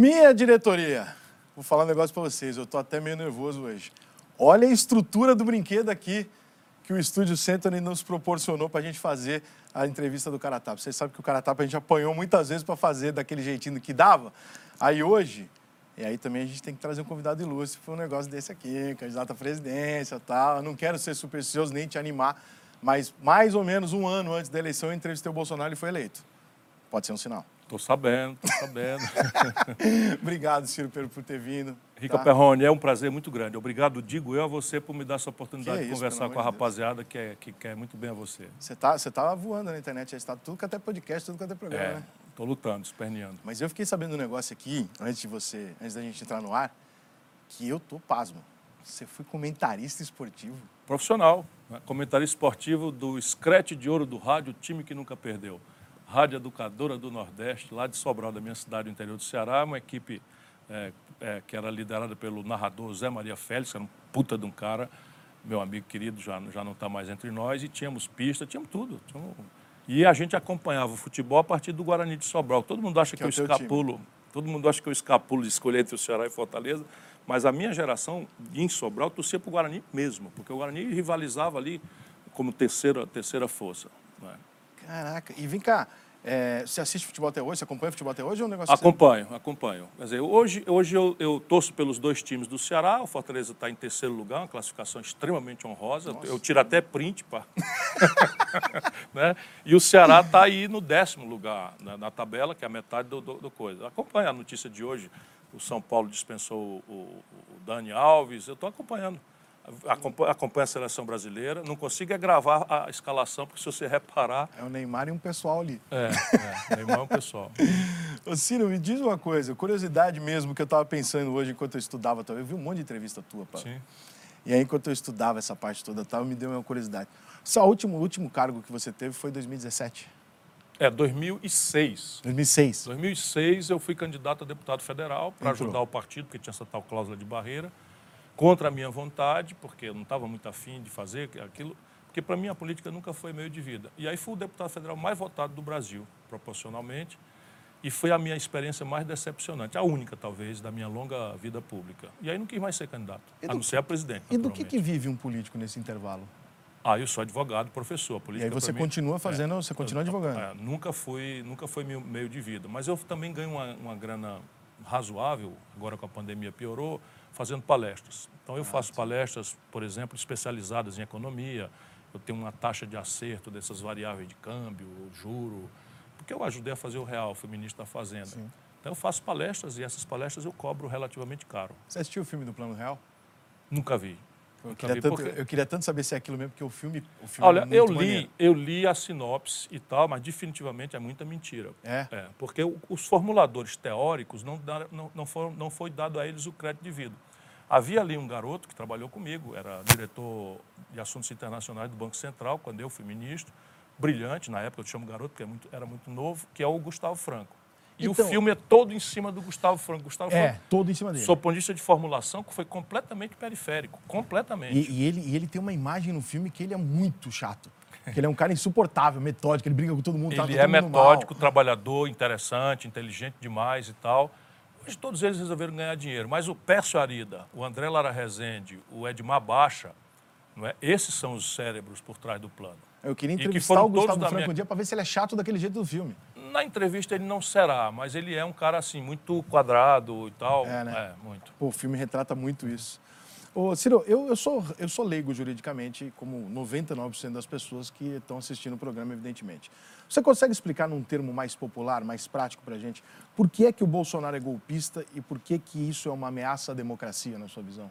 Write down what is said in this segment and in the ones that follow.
Minha diretoria, vou falar um negócio para vocês, eu tô até meio nervoso hoje. Olha a estrutura do brinquedo aqui que o Estúdio Century nos proporcionou para a gente fazer a entrevista do Caratapa. Vocês sabem que o Caratapa a gente apanhou muitas vezes para fazer daquele jeitinho que dava. Aí hoje, e aí também a gente tem que trazer um convidado ilustre para um negócio desse aqui, candidato à presidência e tal. Eu não quero ser supersticioso nem te animar, mas mais ou menos um ano antes da eleição eu entrevistei o Bolsonaro e foi eleito. Pode ser um sinal. Tô sabendo, tô sabendo. Obrigado, Ciro, por ter vindo. Rica tá? Perrone, é um prazer muito grande. Obrigado, digo eu a você, por me dar essa oportunidade é de conversar com a rapaziada que, é, que quer muito bem a você. Você tá, você tá voando na internet, está tudo que até podcast, tudo que até programa, é, né? Tô lutando, esperneando. Mas eu fiquei sabendo um negócio aqui, antes de você, antes da gente entrar no ar, que eu tô pasmo. Você foi comentarista esportivo. Profissional, né? comentarista esportivo do Screte de Ouro do Rádio, time que nunca perdeu. Rádio Educadora do Nordeste, lá de Sobral, da minha cidade, do interior do Ceará, uma equipe é, é, que era liderada pelo narrador Zé Maria Félix, que era um puta de um cara, meu amigo querido, já, já não está mais entre nós, e tínhamos pista, tínhamos tudo. Tínhamos... E a gente acompanhava o futebol a partir do Guarani de Sobral. Todo mundo acha que, que é eu escapulo, time. todo mundo acha que eu escapulo de escolher entre o Ceará e Fortaleza, mas a minha geração em Sobral torcia para o Guarani mesmo, porque o Guarani rivalizava ali como terceira, terceira força. Né? Caraca, e vem cá, é, você assiste futebol até hoje? Você acompanha futebol até hoje ou é um negócio Acompanho, você... acompanho. Quer dizer, hoje, hoje eu, eu torço pelos dois times do Ceará. O Fortaleza está em terceiro lugar, uma classificação extremamente honrosa. Nossa. Eu tiro até print, pá. né? E o Ceará está aí no décimo lugar na, na, tabela, que é a metade do, do, do, coisa. Acompanha a notícia de hoje. O São Paulo dispensou o, o, o Dani Alves. Eu estou acompanhando acompanha a seleção brasileira, não consigo é gravar a escalação, porque se você reparar... É o Neymar e um pessoal ali. É, é o Neymar e um pessoal. Ô Ciro, me diz uma coisa, curiosidade mesmo, que eu estava pensando hoje enquanto eu estudava, eu vi um monte de entrevista tua, pá. Sim. E aí, enquanto eu estudava essa parte toda, tal, me deu uma curiosidade. O último, último cargo que você teve foi em 2017? É, 2006. 2006. 2006 eu fui candidato a deputado federal para ajudar o partido, porque tinha essa tal cláusula de barreira contra a minha vontade, porque eu não estava muito afim de fazer aquilo, porque para mim a política nunca foi meio de vida. E aí fui o deputado federal mais votado do Brasil, proporcionalmente, e foi a minha experiência mais decepcionante, a única, talvez, da minha longa vida pública. E aí não quis mais ser candidato, a não ser a presidente. E do que, que vive um político nesse intervalo? Ah, eu sou advogado, professor. Política e aí você continua mim, fazendo, é, você continua advogando? É, nunca foi, nunca foi meio, meio de vida. Mas eu também ganho uma, uma grana razoável, agora com a pandemia piorou, fazendo palestras. Então, eu faço palestras, por exemplo, especializadas em economia. Eu tenho uma taxa de acerto dessas variáveis de câmbio, juro, porque eu ajudei a fazer o real, fui ministro da Fazenda. Sim. Então, eu faço palestras e essas palestras eu cobro relativamente caro. Você assistiu o filme do Plano Real? Nunca vi. Eu queria, tanto, porque... eu queria, tanto, saber se é aquilo mesmo, porque o filme, o filme Olha, é eu li, maneiro. eu li a sinopse e tal, mas definitivamente é muita mentira. É? é porque os formuladores teóricos não, não, não, foram, não foi dado a eles o crédito devido. Havia ali um garoto que trabalhou comigo, era diretor de assuntos internacionais do Banco Central, quando eu fui ministro, brilhante, na época eu chamo garoto porque é muito, era muito novo, que é o Gustavo Franco. E então, o filme é todo em cima do Gustavo Franco. Gustavo é, Franco, todo em cima dele. Sob ponto de formulação, que foi completamente periférico, completamente. E, e, ele, e ele tem uma imagem no filme que ele é muito chato. Que ele é um cara insuportável, metódico, ele briga com todo mundo. Ele é metódico, mal. trabalhador, interessante, inteligente demais e tal. Mas todos eles resolveram ganhar dinheiro. Mas o Pércio Arida, o André Lara Rezende, o Edmar Baixa, não é? esses são os cérebros por trás do plano. Eu queria entrevistar o Gustavo Franco minha... um dia para ver se ele é chato daquele jeito do filme. Na entrevista ele não será, mas ele é um cara assim, muito quadrado e tal. É, né? É, muito. Pô, o filme retrata muito isso. Ô, Ciro, eu, eu, sou, eu sou leigo juridicamente, como 99% das pessoas que estão assistindo o programa, evidentemente. Você consegue explicar num termo mais popular, mais prático para a gente, por que é que o Bolsonaro é golpista e por que, que isso é uma ameaça à democracia, na sua visão?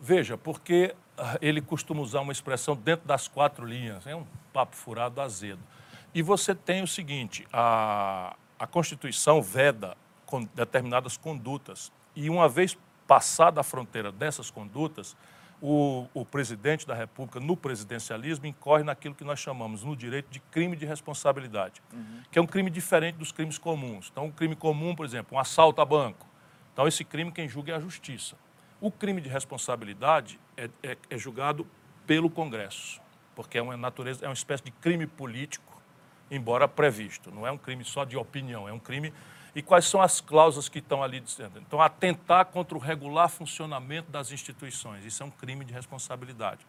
Veja, porque ah, ele costuma usar uma expressão dentro das quatro linhas, é um papo furado azedo. E você tem o seguinte, a, a Constituição veda com determinadas condutas, e uma vez passada a fronteira dessas condutas, o, o, presidente da República, no presidencialismo, incorre naquilo que nós chamamos no direito de crime de responsabilidade, uhum. que é um crime diferente dos crimes comuns. Então, um crime comum, por exemplo, um assalto a banco. Então, esse crime quem julga é a justiça. O crime de responsabilidade é, é, é julgado pelo Congresso, porque é uma natureza, é uma espécie de crime político, embora previsto. Não é um crime só de opinião, é um crime E quais são as cláusulas que estão ali dizendo? Então, atentar contra o regular funcionamento das instituições. Isso é um crime de responsabilidade.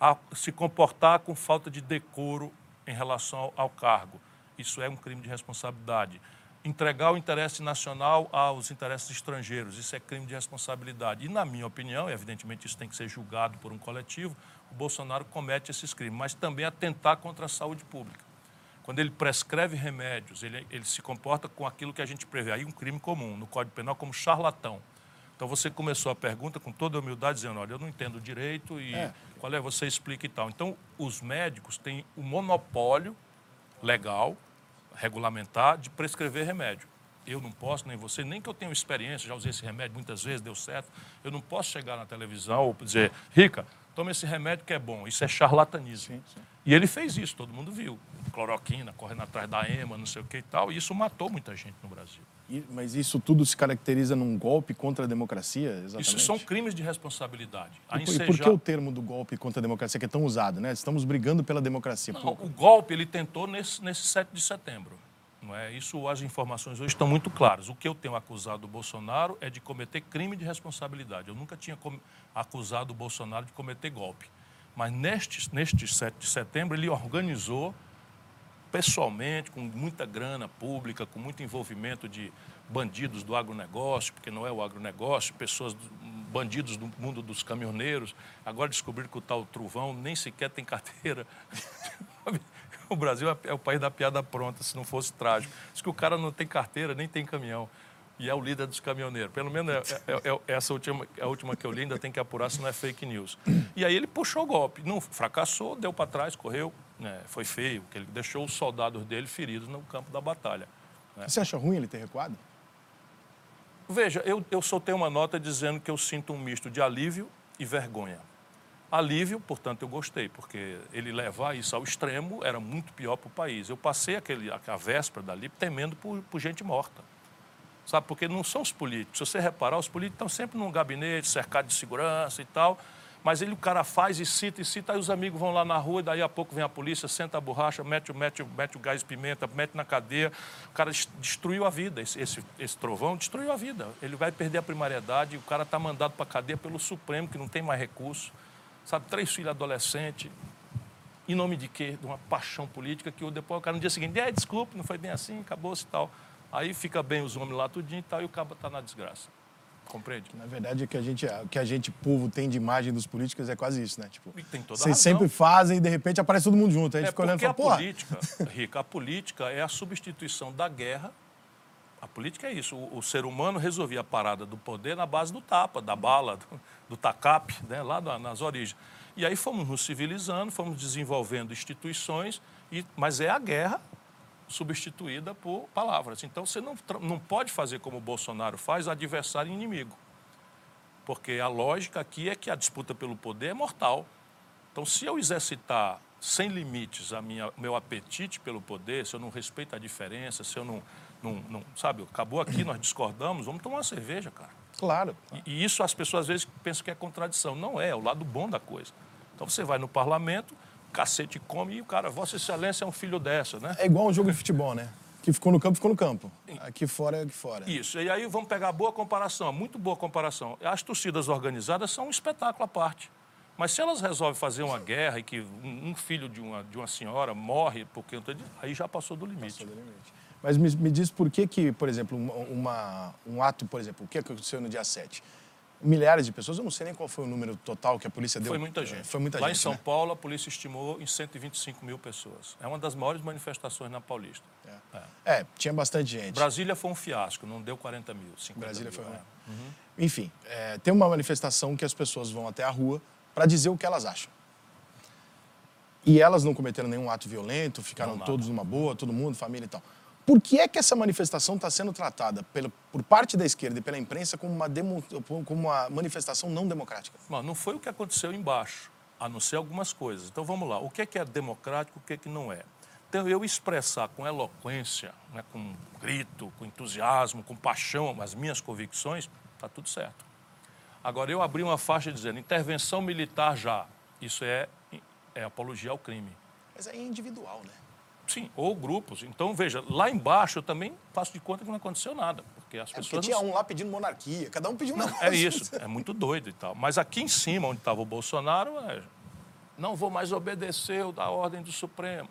A se comportar com falta de decoro em relação ao, cargo. Isso é um crime de responsabilidade. Entregar o interesse nacional aos interesses estrangeiros. Isso é crime de responsabilidade. E, na minha opinião, e evidentemente isso tem que ser julgado por um coletivo, o Bolsonaro comete esses crimes, mas também atentar contra a saúde pública. Quando ele prescreve remédios, ele, ele se comporta com aquilo que a gente prevê, aí um crime comum, no Código Penal, como charlatão. Então você começou a pergunta com toda a humildade, dizendo: olha, eu não entendo direito e é. qual é, você explica e tal. Então, os médicos têm o monopólio legal, regulamentar, de prescrever remédio. Eu não posso, nem você, nem que eu tenha experiência, já usei esse remédio muitas vezes, deu certo. Eu não posso chegar na televisão ou dizer, Rica, toma esse remédio que é bom. Isso é charlatanismo. Sim, sim. E ele fez isso, todo mundo viu. Cloroquina, correndo atrás da EMA, não sei o que e tal. E isso matou muita gente no Brasil. E, mas isso tudo se caracteriza num golpe contra a democracia? Exatamente? Isso são crimes de responsabilidade. A e, ensejar... e por que o termo do golpe contra a democracia que é tão usado? Né? Estamos brigando pela democracia. Não, por... O golpe ele tentou nesse, nesse 7 de setembro. Não é? Isso, as informações hoje estão muito claras. O que eu tenho acusado o Bolsonaro é de cometer crime de responsabilidade. Eu nunca tinha acusado o Bolsonaro de cometer golpe. Mas neste, neste 7 de setembro, ele organizou pessoalmente, com muita grana pública, com muito envolvimento de bandidos do agronegócio, porque não é o agronegócio, pessoas, bandidos do mundo dos caminhoneiros. Agora descobriram que o tal Truvão nem sequer tem carteira. o Brasil é, é o país da piada pronta, se não fosse trágico. Diz que o cara não tem carteira, nem tem caminhão e é o líder dos caminhoneiros. Pelo menos é, é, é, essa última, a última que eu li, ainda tem que apurar se não é fake news. E aí ele puxou o golpe. Não fracassou, deu para trás, correu. Né? Foi feio, porque ele deixou os soldados dele feridos no campo da batalha. Né? Você acha ruim ele ter recuado? Veja, eu, eu soltei uma nota dizendo que eu sinto um misto de alívio e vergonha. Alívio, portanto, eu gostei, porque ele levar isso ao extremo era muito pior para o país. Eu passei aquele, a véspera dali temendo por, por gente morta. Sabe, porque não são os políticos. Se você reparar, os políticos estão sempre num gabinete, cercado de segurança e tal. Mas ele, o cara faz e cita e cita, aí os amigos vão lá na rua, e daí a pouco vem a polícia, senta a borracha, mete, mete, mete o gás pimenta, mete na cadeia. O cara destruiu a vida, esse, esse, esse trovão destruiu a vida. Ele vai perder a primariedade, o cara está mandado para a cadeia pelo Supremo, que não tem mais recurso. Sabe, três filhos adolescentes, em nome de quê? De uma paixão política que depois o cara no dia seguinte, é, desculpe, não foi bem assim, acabou-se e tal. Aí fica bem os homens lá tudinho e tal, e o cabo está na desgraça. Compreende? Na verdade, o que a gente, o que a gente, povo, tem de imagem dos políticos é quase isso, né? Tipo, e tem toda vocês sempre fazem e de repente aparece todo mundo junto. Aí a gente é fica olhando e fala, a política, Rica, a política é a substituição da guerra. A política é isso. O, o, ser humano resolvia a parada do poder na base do tapa, da bala, do, do tacape, né? lá nas origens. E aí fomos nos civilizando, fomos desenvolvendo instituições, e, mas é a guerra substituída por palavras. Então você não, não pode fazer como o Bolsonaro faz, adversário e inimigo. Porque a lógica aqui é que a disputa pelo poder é mortal. Então, se eu exercitar sem limites a minha, meu apetite pelo poder, se eu não respeito a diferença, se eu não, não, não sabe, acabou aqui, nós discordamos, vamos tomar uma cerveja, cara. Claro. E, e, isso as pessoas às vezes pensam que é contradição. Não é, é o lado bom da coisa. Então você vai no parlamento, cacete come e o cara, Vossa Excelência é um filho dessa, né? É igual um jogo de futebol, né? Que ficou no campo, ficou no campo. Aqui fora é aqui fora. Isso. E aí vamos pegar boa comparação, muito boa comparação. As torcidas organizadas são um espetáculo à parte. Mas se elas resolvem fazer uma guerra e que um filho de uma, de uma senhora morre porque aí já passou do limite. Passou do limite. Mas me, me diz por que, que por exemplo, uma, um ato, por exemplo, o que aconteceu no dia 7? Milhares de pessoas. Eu não sei nem qual foi o número total que a polícia deu. Foi muita gente. Foi muita Lá gente, em São né? Paulo, a polícia estimou em 125 mil pessoas. É uma das maiores manifestações na Paulista. É, é. é tinha bastante gente. Brasília foi um fiasco, não deu 40 mil, 50 Brasília mil. foi é. Uhum. Enfim, é, tem uma manifestação que as pessoas vão até a rua para dizer o que elas acham. E elas não cometeram nenhum ato violento, ficaram não, todos numa boa, todo mundo, família e tal. Por que é que essa manifestação está sendo tratada pela, por parte da esquerda e pela imprensa como uma, demo, como uma manifestação não democrática? Não, não foi o que aconteceu embaixo, a não ser algumas coisas. Então vamos lá, o que é, que é democrático, o que é que não é? Então eu expressar com eloquência, né, com grito, com entusiasmo, com paixão as minhas convicções, está tudo certo. Agora eu abri uma faixa dizendo intervenção militar já, isso é, é apologia ao crime. Mas é individual, né? Sim, ou grupos. Então, veja, lá embaixo eu também faço de conta que não aconteceu nada. Porque as É porque pessoas. tinha não- um lá pedindo monarquia, cada um pediu um Não, é isso, é muito doido e tal. Mas aqui em cima, onde estava o Bolsonaro, é, não vou mais obedecer da ordem do Supremo.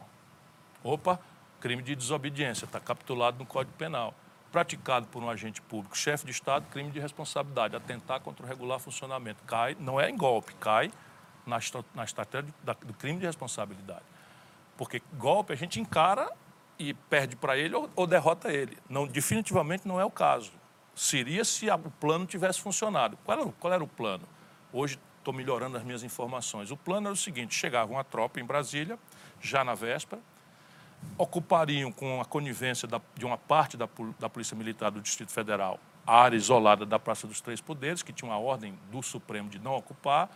Opa, crime de desobediência, está capitulado no Código Penal. Praticado por um agente público, chefe de Estado, crime de responsabilidade, atentar contra o regular funcionamento. Cai, não é em golpe, cai na, na estratégia do crime de responsabilidade. Porque golpe a gente encara e perde para ele ou, ou derrota ele. Não, definitivamente não é o caso. Seria se a- o plano tivesse funcionado. Qual era, qual era o plano? Hoje estou melhorando as minhas informações. O plano era o seguinte: chegava uma tropa em Brasília, já na véspera, ocupariam com a conivência da- de uma parte da, da Polícia Militar do Distrito Federal a área isolada da Praça dos Três Poderes, que tinha uma ordem do Supremo de não ocupar,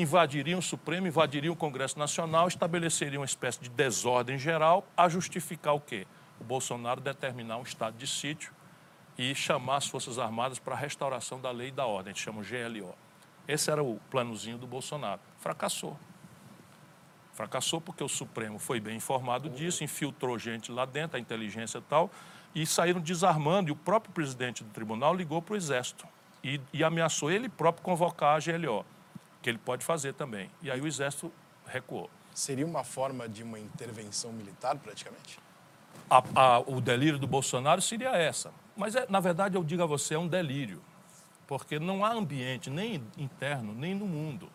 invadiriam o Supremo, invadiriam o Congresso Nacional, estabeleceriam uma espécie de desordem geral a justificar o quê? O Bolsonaro determinar um estado de sítio e chamar as Forças Armadas para a restauração da lei e da ordem, a gente chama o GLO. Esse era o planozinho do Bolsonaro. Fracassou. Fracassou porque o Supremo foi bem informado disso, infiltrou gente lá dentro, a inteligência e tal, e saíram desarmando. E o próprio presidente do tribunal ligou para o Exército e, e ameaçou ele próprio convocar a GLO, que ele pode fazer também. E aí o Exército recuou. Seria uma forma de uma intervenção militar, praticamente? A- a- o delírio do Bolsonaro seria essa. Mas, é, na verdade, eu digo a você, é um delírio. Porque não há ambiente, nem interno, nem no mundo.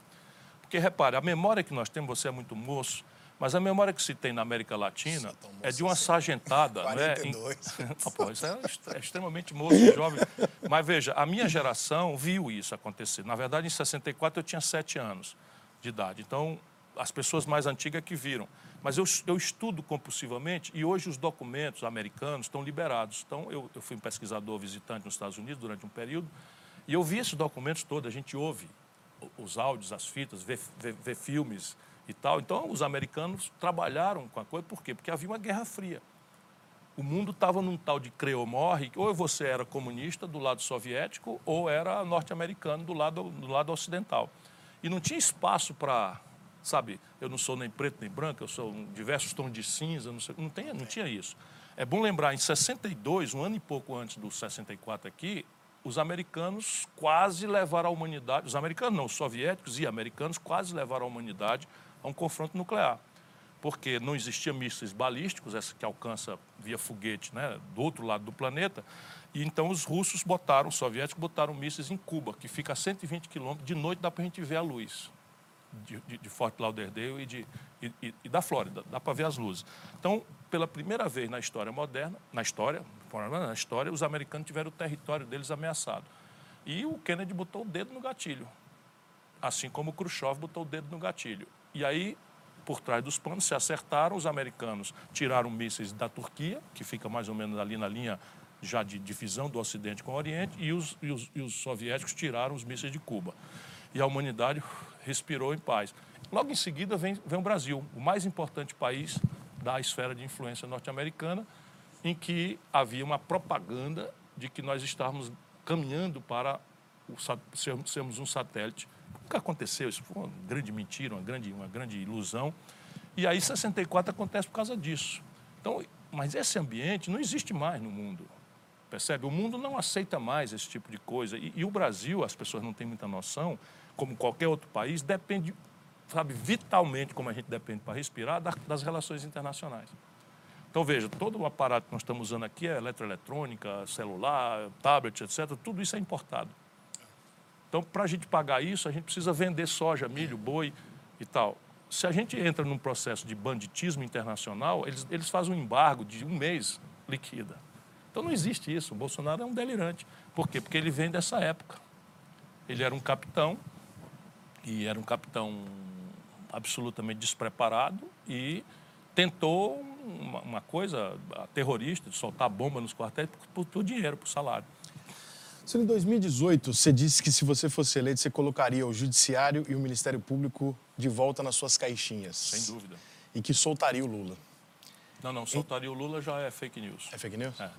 Porque, repare, a memória que nós temos, você é muito moço, mas a memória que se tem na América Latina moço é de uma sargentada. não é? Em- 42. Ah, pô, isso é, é extremamente moço, jovem. Mas veja, a minha geração viu isso acontecer. Na verdade, em 64 eu tinha sete anos de idade. Então, as pessoas mais antigas que viram. Mas eu, eu estudo compulsivamente e hoje os documentos americanos estão liberados. Então, eu, eu fui um pesquisador visitante nos Estados Unidos durante um período e eu vi esses documentos todos. A gente ouve os áudios, as fitas, vê, vê- vê filmes e tal. Então, os americanos trabalharam com a coisa. Por quê? Porque havia uma guerra fria o mundo estava num tal de crê ou morre, ou você era comunista do lado soviético ou era norte-americano do lado, do lado ocidental. E não tinha espaço para, sabe, eu não sou nem preto nem branco, eu sou um, diversos tons de cinza, não, sei, não, tem, não tinha isso. É bom lembrar, em 62, um ano e pouco antes do 64 aqui, os americanos quase levaram a humanidade, os americanos não, os soviéticos e americanos quase levaram a humanidade a um confronto nuclear porque não existia mísseis balísticos, essa que alcança via foguete, né, do outro lado do planeta. E então os russos botaram, os soviéticos botaram mísseis em Cuba, que fica a 120 quilômetros. De noite dá para a gente ver a luz de, de, de Fort Lauderdale e, de, e- e da Flórida, dá para ver as luzes. Então, pela primeira vez na história moderna, na história, na história, os americanos tiveram o território deles ameaçado. E o Kennedy botou o dedo no gatilho assim como o Khrushchev botou o dedo no gatilho. E aí, por trás dos panos, se acertaram, os americanos tiraram mísseis da Turquia, que fica mais ou menos ali na linha já de divisão do Ocidente com o Oriente, e os, e os, e os soviéticos tiraram os mísseis de Cuba. E a humanidade respirou em paz. Logo em seguida vem, vem o Brasil, o mais importante país da esfera de influência norte-americana, em que havia uma propaganda de que nós estávamos caminhando para o sermos um satélite. Nunca aconteceu, isso foi uma grande mentira, uma grande, uma grande ilusão. E aí 64 acontece por causa disso. Então, mas esse ambiente não existe mais no mundo. Percebe? O mundo não aceita mais esse tipo de coisa. E, e o Brasil, as pessoas não têm muita noção, como qualquer outro país, depende, sabe, vitalmente, como a gente depende para respirar, da- das relações internacionais. Então, veja, todo o aparato que nós estamos usando aqui é eletroeletrônica, celular, tablet, etc. Tudo isso é importado. Então, para a gente pagar isso, a gente precisa vender soja, milho, boi e tal. Se a gente entra num processo de banditismo internacional, eles, eles fazem um embargo de um mês, liquida. Então, não existe isso. O Bolsonaro é um delirante. Por quê? Porque ele vem dessa época. Ele era um capitão, e era um capitão absolutamente despreparado e tentou uma, uma coisa terrorista, de soltar bomba nos quartéis por, por, por dinheiro, por salário. Senhor, em 2018, você disse que se você fosse eleito, você colocaria o Judiciário e o Ministério Público de volta nas suas caixinhas. Sem dúvida. E que soltaria o Lula. Não, não, soltaria o Lula já é fake news. É fake news? É.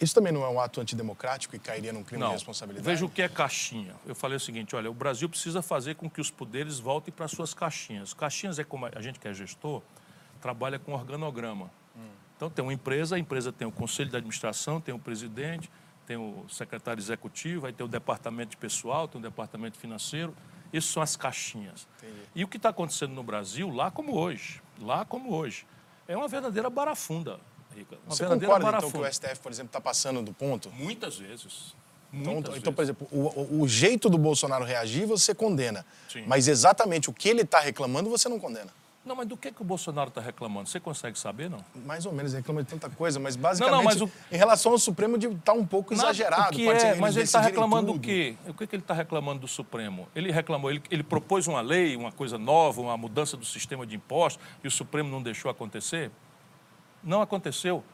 Isso também não é um ato antidemocrático e cairia num crime Não, de responsabilidade? veja o que é caixinha. Eu falei o seguinte, olha, o Brasil precisa fazer com que os poderes voltem para suas caixinhas. Caixinhas é como a gente que é gestor, trabalha com organograma. Então tem uma empresa, a empresa tem o conselho de administração, tem o presidente, tem o secretário executivo, aí tem o departamento de pessoal, tem o departamento financeiro. Isso são as caixinhas. Entendi. E o que está acontecendo no Brasil, lá como hoje, lá como hoje, é uma verdadeira barafunda, Rica. Uma Você verdadeira concorda, então, que barafunda. o STF, por exemplo, está passando do ponto? Muitas vezes. Então, então, por exemplo, o, o- o jeito do Bolsonaro reagir, você condena. Sim. Mas exatamente o que ele está reclamando, você não condena. Não, mas do que, que o Bolsonaro está reclamando? Você consegue saber, não? Mais ou menos, ele reclama de tanta coisa, mas basicamente, não, mas o- em relação ao Supremo, de estar um pouco Nada- exagerado. Que é, mas ele está reclamando tudo. do quê? O que, que ele está reclamando do Supremo? Ele reclamou, ele, ele propôs uma lei, uma coisa nova, uma mudança do sistema de impostos, e o Supremo não deixou acontecer? Não aconteceu.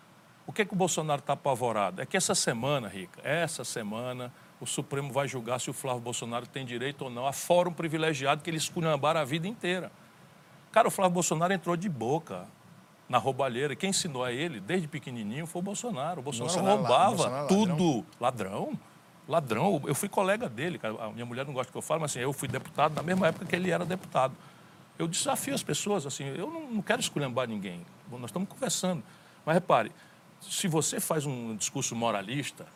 O que, que o Bolsonaro está apavorado? É que essa semana, Rica, essa semana, o Supremo vai julgar se o Flávio Bolsonaro tem direito ou não a fórum privilegiado que ele esculhambaram a vida inteira. Cara, o Flávio Bolsonaro entrou de boca na roubalheira. Quem ensinou a ele, desde pequenininho, foi o Bolsonaro. O Bolsonaro, Bolsonaro roubava Bolsonaro tudo. Ladrão. Ladrão. Eu fui colega dele. cara. A minha mulher não gosta que eu fale, mas assim, eu fui deputado na mesma época que ele era deputado. Eu desafio as pessoas, assim, eu não, não quero esculhambar ninguém. Nós estamos conversando. Mas repare, se você faz um discurso moralista,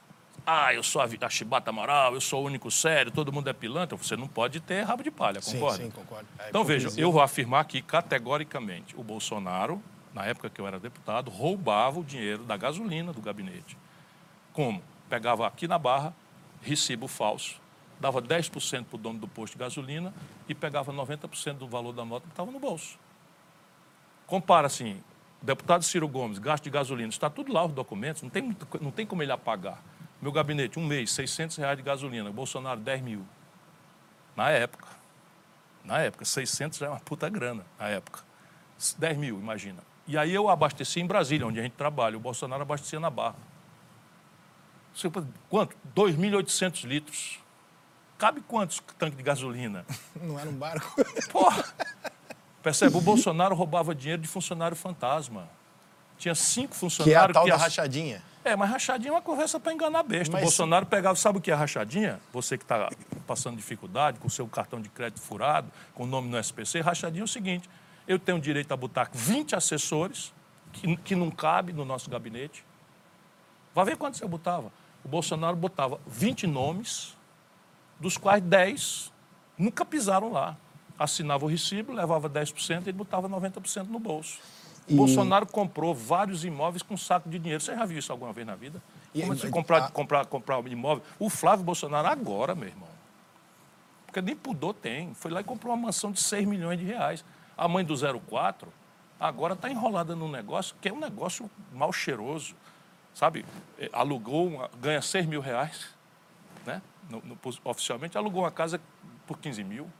ah, eu sou a, a chibata moral, eu sou o único sério, todo mundo é pilantra, você não pode ter rabo de palha, Sim, concorda? sim, concordo. É Então, veja, eu vou afirmar aqui categoricamente: o Bolsonaro, na época que eu era deputado, roubava o dinheiro da gasolina do gabinete. Como? Pegava aqui na barra, recibo falso, dava 10% para o dono do posto de gasolina e pegava 90% do valor da nota que estava no bolso. Compara assim, deputado Ciro Gomes, gasto de gasolina, está tudo lá os documentos, não tem, não tem como ele apagar. Meu gabinete, um mês, 600 reais de gasolina, Bolsonaro, 10 mil. Na época. Na época, 600 já é uma puta grana, na época. 10 mil, imagina. E aí eu abasteci em Brasília, onde a gente trabalha. O Bolsonaro abastecia na Barra. Quanto? 2.800 litros. Cabe quantos tanques de gasolina? Não era um barco. Porra! Percebe? O Bolsonaro roubava dinheiro de funcionário fantasma. Tinha cinco que é a funcionários tal da ass- rachadinha. É, mas rachadinha é uma conversa para enganar besta. Mas- O Bolsonaro pegava, sabe o que é rachadinha? Você que está passando dificuldade, com o seu cartão de crédito furado, com o nome no SPC, rachadinha é o seguinte: eu tenho direito a botar 20 assessores, que, que não cabe no nosso gabinete. Vai ver quantos eu botava. O Bolsonaro botava 20 nomes, dos quais 10 nunca pisaram lá. Assinava o recibo, levava 10% e ele botava 90% no bolso. E- Bolsonaro comprou vários imóveis com saco de dinheiro. Você já viu isso alguma vez na vida? E- Como é mas- comprar, a- comprar, comprar um imóvel? O Flávio Bolsonaro agora, meu irmão. Porque nem pudor tem. Foi lá e comprou uma mansão de 6 milhões de reais. A mãe do 04 agora está enrolada num negócio que é um negócio mal cheiroso. Sabe? Eh, Alugou, uma- ganha 6 mil reais, né? No- no- oficialmente, alugou uma casa por 15 mil.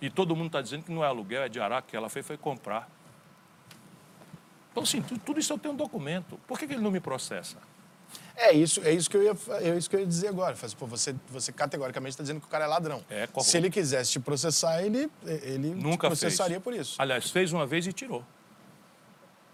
E todo mundo está dizendo que não é aluguel, é de araque que ela fez, foi comprar. Então, assim, tu- tudo isso eu tenho um documento. Por que, que ele não me processa? É isso, é isso que eu ia, é isso que eu ia dizer agora. Faz, pô, você, você categoricamente está dizendo que o cara é ladrão. É, corrupto. Se ele quisesse te processar, ele, ele Nunca processaria fez. por isso. Aliás, fez uma vez e tirou.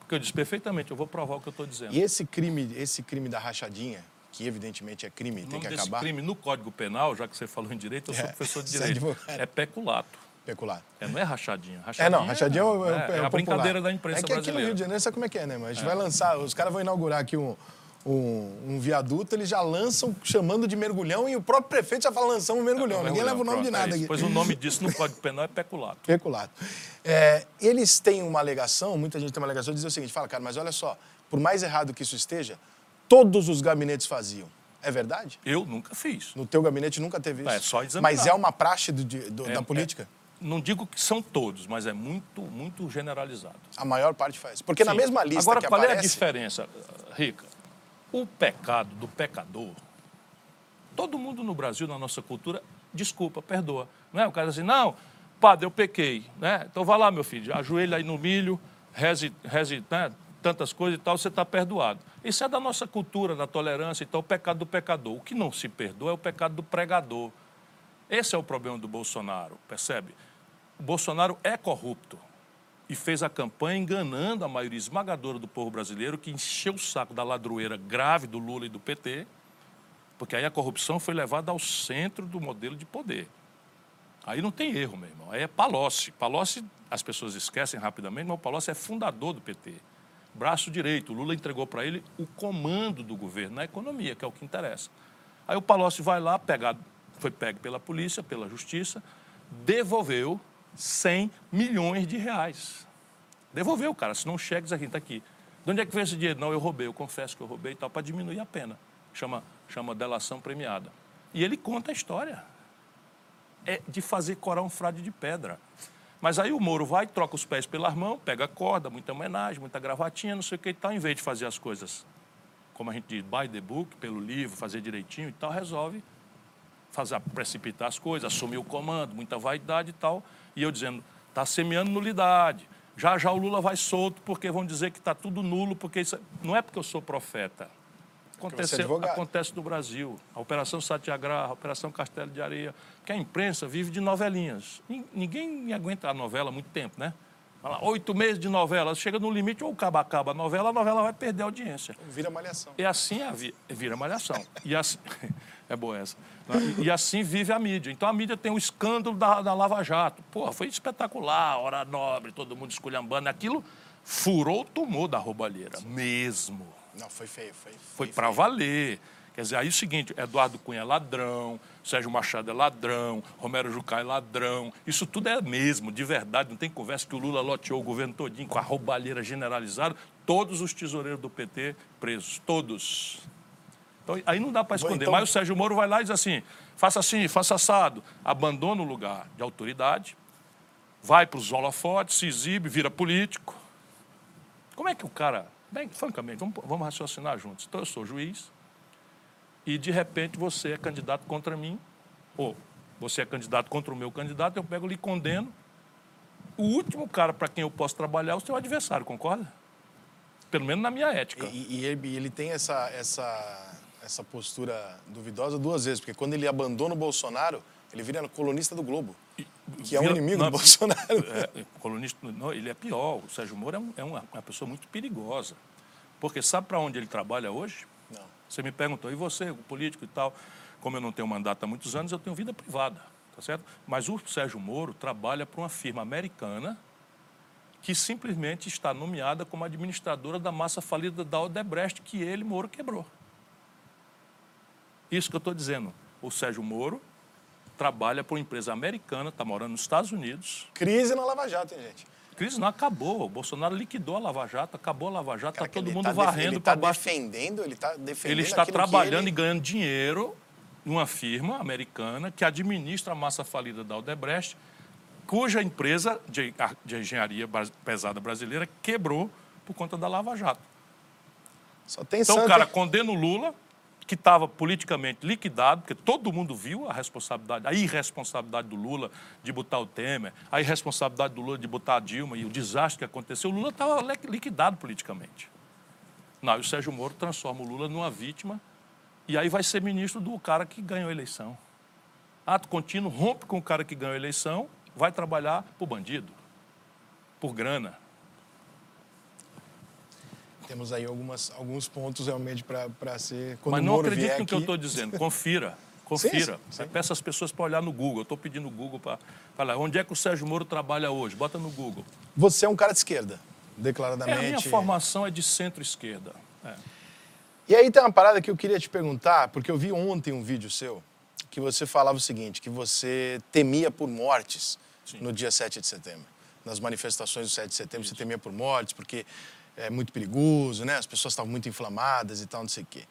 Porque eu disse perfeitamente, eu vou provar o que eu estou dizendo. E esse crime, esse crime da rachadinha, que evidentemente é crime, o tem que acabar, crime no Código Penal, já que você falou em direito, eu sou É, professor de é direito. advogado. É peculato. Pecular. É, não é rachadinha. É, rachadinha não, rachadinha é, o- é, o- é, é é a popular. brincadeira da imprensa É que aqui no. Rio de Janeiro, sabe como é que é, né? Mas a gente vai lançar, os caras vão inaugurar aqui um, um, um viaduto, eles já lançam chamando de mergulhão e o próprio prefeito já fala lançamos um mergulhão. Ninguém leva o nome de Pronto, é nada aqui. Pois o nome disso no Código Penal é peculato. Peculado. É, eles têm uma alegação, muita gente tem uma alegação de dizer o seguinte: fala, cara, mas olha só, por mais errado que isso esteja, todos os gabinetes faziam. É verdade? Eu nunca fiz. No teu gabinete nunca teve isso? É, só examinar. Mas é uma praxe do- de- do- É- da política? é- não digo que são todos, mas é muito, muito generalizado. A maior parte faz. Porque na Sim. mesma lista Agora, que qual é a aparece... diferença, Rica? O pecado do pecador, todo mundo no Brasil, na nossa cultura, desculpa, perdoa. Não é? O cara diz assim, não, padre, eu pequei. Né? Então vá lá, meu filho, ajoelha aí no milho, reze, reze né, tantas coisas e tal, você está perdoado. Isso é da nossa cultura, da tolerância, então o pecado do pecador. O que não se perdoa é o pecado do pregador. Esse é o problema do Bolsonaro, percebe? O Bolsonaro é corrupto e fez a campanha enganando a maioria esmagadora do povo brasileiro, que encheu o saco da ladroeira grave do Lula e do PT, porque aí a corrupção foi levada ao centro do modelo de poder. Aí não tem erro, meu irmão. Aí é Palocci. Palocci, as pessoas esquecem rapidamente, mas o Palocci é fundador do PT. Braço direito. O Lula entregou para ele o comando do governo na economia, que é o que interessa. Aí o Palocci vai lá, pegado, foi pego pela polícia, pela justiça, devolveu 100 milhões de reais. Devolveu, cara, se não cheques aqui, está aqui. De onde é que veio esse dinheiro? Não, eu roubei, eu confesso que eu roubei e tal, para diminuir a pena. Chama, chama delação premiada. E ele conta a história. É de fazer corar um frade de pedra. Mas aí o Moro vai, troca os pés pelas mãos, pega a corda, muita homenagem, muita gravatinha, não sei o que e tal, em vez de fazer as coisas, como a gente diz, by the book, pelo livro, fazer direitinho e tal, resolve fazer precipitar as coisas, assumir o comando, muita vaidade e tal. E eu dizendo, está semeando nulidade. Já já o Lula vai solto porque vão dizer que está tudo nulo, porque isso... não é porque eu sou profeta. Acontece, é acontece no Brasil. A Operação Satyagraha, a Operação Castelo de Areia, que a imprensa vive de novelinhas. Ninguém aguenta a novela há muito tempo, né? Oito meses de novela, chega no limite, ou acaba, acaba a novela, a novela vai perder a audiência. Vira malhação. E assim a vi... vira malhação. E assim... é boa essa. E, e, assim vive a mídia. Então a mídia tem o escândalo da, da Lava Jato. Pô, foi espetacular, hora nobre, todo mundo esculhambando. Aquilo furou o tumor da roubalheira, mesmo. Não, foi feio, foi. Foi para valer. Quer dizer, aí é o seguinte, Eduardo Cunha é ladrão, Sérgio Machado é ladrão, Romero Jucá é ladrão. Isso tudo é mesmo, de verdade. Não tem conversa que o Lula loteou o governo todinho com a roubalheira generalizada. Todos os tesoureiros do PT presos, todos. Então, aí não dá para esconder. Então... Mas o Sérgio Moro vai lá e diz assim: faça assim, faça assado. Abandona o lugar de autoridade, vai para os holofotes, se exibe, vira político. Como é que o cara. Bem, francamente, vamos, vamos raciocinar juntos. Então, eu sou juiz e, de repente, você é candidato contra mim, ou você é candidato contra o meu candidato, eu pego e condeno. O último cara para quem eu posso trabalhar é o seu adversário, concorda? Pelo menos na minha ética. E, e ele, ele tem essa, essa essa postura duvidosa duas vezes, porque quando ele abandona o Bolsonaro, ele vira colunista do Globo, que é um inimigo não, do Bolsonaro. É, colunista, não, ele é pior. O Sérgio Moro é, um, é uma, uma, pessoa muito perigosa. Porque sabe para onde ele trabalha hoje? Você me perguntou, e você, o político e tal? Como eu não tenho mandato há muitos anos, eu tenho vida privada, tá certo? Mas o Sérgio Moro trabalha para uma firma americana que simplesmente está nomeada como administradora da massa falida da Odebrecht, que ele, Moro, quebrou. Isso que eu estou dizendo. O Sérgio Moro trabalha para uma empresa americana, está morando nos Estados Unidos. Crise na Lava Jato, hein, gente? Crise não acabou. O Bolsonaro liquidou a Lava Jato, acabou a Lava Jato, está todo mundo tá varrendo para tá baixo. Defendendo, ele está defendendo. Ele está trabalhando ele... e ganhando dinheiro numa firma americana que administra a massa falida da Odebrecht, cuja empresa de, de engenharia pesada brasileira quebrou por conta da Lava Jato. Só tem então Santa... o cara condena o Lula, que estava politicamente liquidado, porque todo mundo viu a responsabilidade, a irresponsabilidade do Lula de botar o Temer, a irresponsabilidade do Lula de botar a Dilma e o desastre que aconteceu. O Lula estava liquidado politicamente. Não, e o Sérgio Moro transforma o Lula numa vítima e aí vai ser ministro do cara que ganhou a eleição. Ato contínuo, rompe com o cara que ganhou a eleição, vai trabalhar por bandido, por grana. Temos aí algumas, alguns pontos realmente para ser. Quando Mas não acredite no aqui... que eu estou dizendo, confira. Confira. Sim, sim. Peça as pessoas para olhar no Google. Eu estou pedindo no Google para falar onde é que o Sérgio Moro trabalha hoje. Bota no Google. Você é um cara de esquerda, declaradamente. É, a minha formação é de centro-esquerda. É. E aí tem uma parada que eu queria te perguntar, porque eu vi ontem um vídeo seu que você falava o seguinte, que você temia por mortes sim. no dia 7 de setembro. Nas manifestações do 7 de setembro, Isso. você temia por mortes, porque é muito perigoso, né? As pessoas estavam muito inflamadas e tal, não sei o quê.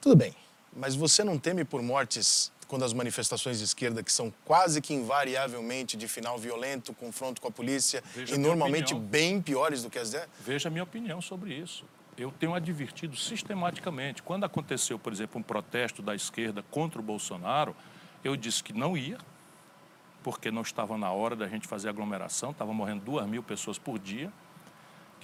Tudo bem, mas você não teme por mortes quando as manifestações de esquerda, que são quase que invariavelmente de final violento, confronto com a polícia, Veja e normalmente opinião. bem piores do que as dela? Veja a minha opinião sobre isso. Eu tenho advertido sistematicamente. Quando aconteceu, por exemplo, um protesto da esquerda contra o Bolsonaro, eu disse que não ia, porque não estava na hora da gente fazer aglomeração, estava morrendo duas mil pessoas por dia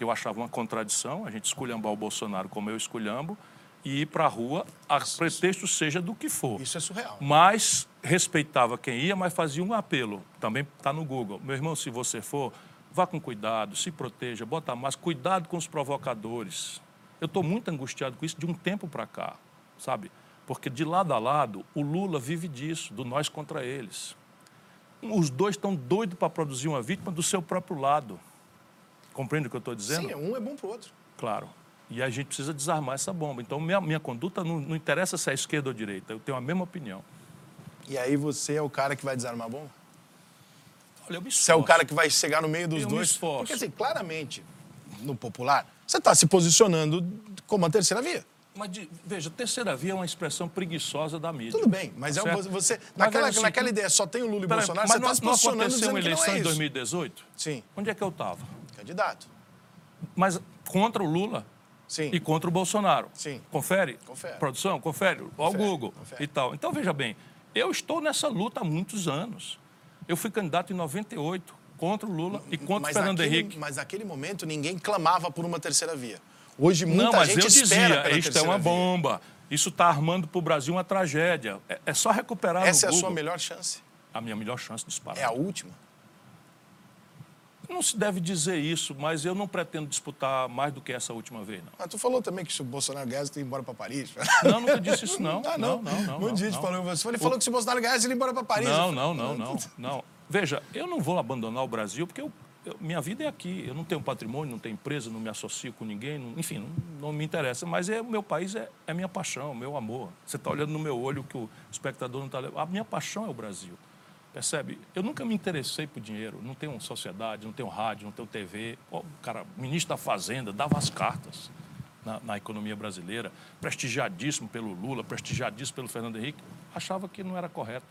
que eu achava uma contradição, a gente esculhambar o Bolsonaro como eu esculhambo, e ir para a rua, a pretexto seja do que for. Isso é surreal. Mas respeitava quem ia, mas fazia um apelo. Também está no Google. Meu irmão, se você for, vá com cuidado, se proteja, bota mais, cuidado com os provocadores. Eu estou muito angustiado com isso de um tempo para cá, sabe? Porque de lado a lado, o Lula vive disso, do nós contra eles. Os dois estão doidos para produzir uma vítima do seu próprio lado. Compreende o que eu estou dizendo? Sim, um é bom para o outro. Claro. E a gente precisa desarmar essa bomba. Então, minha, minha conduta não, não interessa se é esquerda ou direita. Eu tenho a mesma opinião. E aí você é o cara que vai desarmar a bomba? Olha, eu me Você é o esforço. cara que vai chegar no meio dos Eu me dois? esforço. Porque, assim, claramente, no popular, você está se posicionando como a terceira via. Mas, de- veja, terceira via é uma expressão preguiçosa da mídia. Tudo bem, mas é Certo? você. Mas Naquela, o seguinte- naquela ideia, só tem o Lula e Peraí, Bolsonaro, mas você está não, se não posicionando aconteceu dizendo uma que não eleição é em isso. 2018? Sim, Onde é que eu estava? Candidato. Mas contra o Lula Sim. e contra o Bolsonaro. Sim. Confere? Confere. Produção, confere. Ao Confere, Google confere. e tal. Então, veja bem, eu estou nessa luta há muitos anos. Eu fui candidato em 98 contra o Lula e contra o mas Fernando naquele, Henrique. Mas naquele momento ninguém clamava por uma terceira via. Hoje muita Não, mas gente eu espera dizia, isto é uma via. bomba. Isso está armando para o Brasil uma tragédia. É, é só recuperar Essa é no a sua Google. melhor chance. A minha melhor chance de disparar. É a última. Não se deve dizer isso, mas eu não pretendo disputar mais do que essa última vez, não. Mas tu falou também que se o Bolsonaro ganhasse, tu ia embora para Paris. Não, nunca disse isso, não. Ah, não, não. não. Um monte não, falou isso. Ele falou que se o Bolsonaro ganhasse, ele ia embora para Paris. Não, não, não, não, não. Veja, eu não vou abandonar o Brasil porque eu- eu- minha vida é aqui. Eu não tenho patrimônio, não tenho empresa, não me associo com ninguém, não- enfim, não, não me interessa. Mas é, o meu país é, é minha paixão, meu amor. Você está olhando no meu olho que o espectador não está... A minha paixão é o Brasil. Percebe? Eu nunca me interessei por dinheiro. Não tenho sociedade, não tenho rádio, não tenho TV. O cara, ministro da Fazenda dava as cartas na, na economia brasileira, prestigiadíssimo pelo Lula, prestigiadíssimo pelo Fernando Henrique. Achava que não era correto.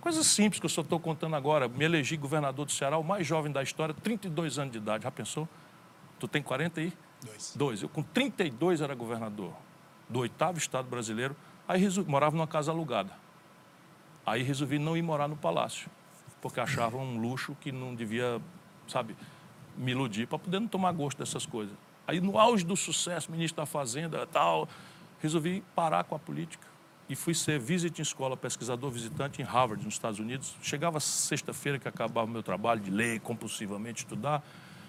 Coisas simples que eu só estou contando agora. Me elegi governador do Ceará, o mais jovem da história, 32 anos de idade. Já pensou? Tu tem 40 aí? Dois. Dois. Eu com 32 era governador do oitavo estado brasileiro. Aí morava numa casa alugada. Aí resolvi não ir morar no palácio, porque achava um luxo que não devia, sabe, me iludir para poder não tomar gosto dessas coisas. Aí no auge do sucesso, ministro da Fazenda, tal, resolvi parar com a política e fui ser visiting escola, pesquisador visitante em Harvard, nos Estados Unidos. Chegava sexta-feira que acabava o meu trabalho de ler compulsivamente, estudar,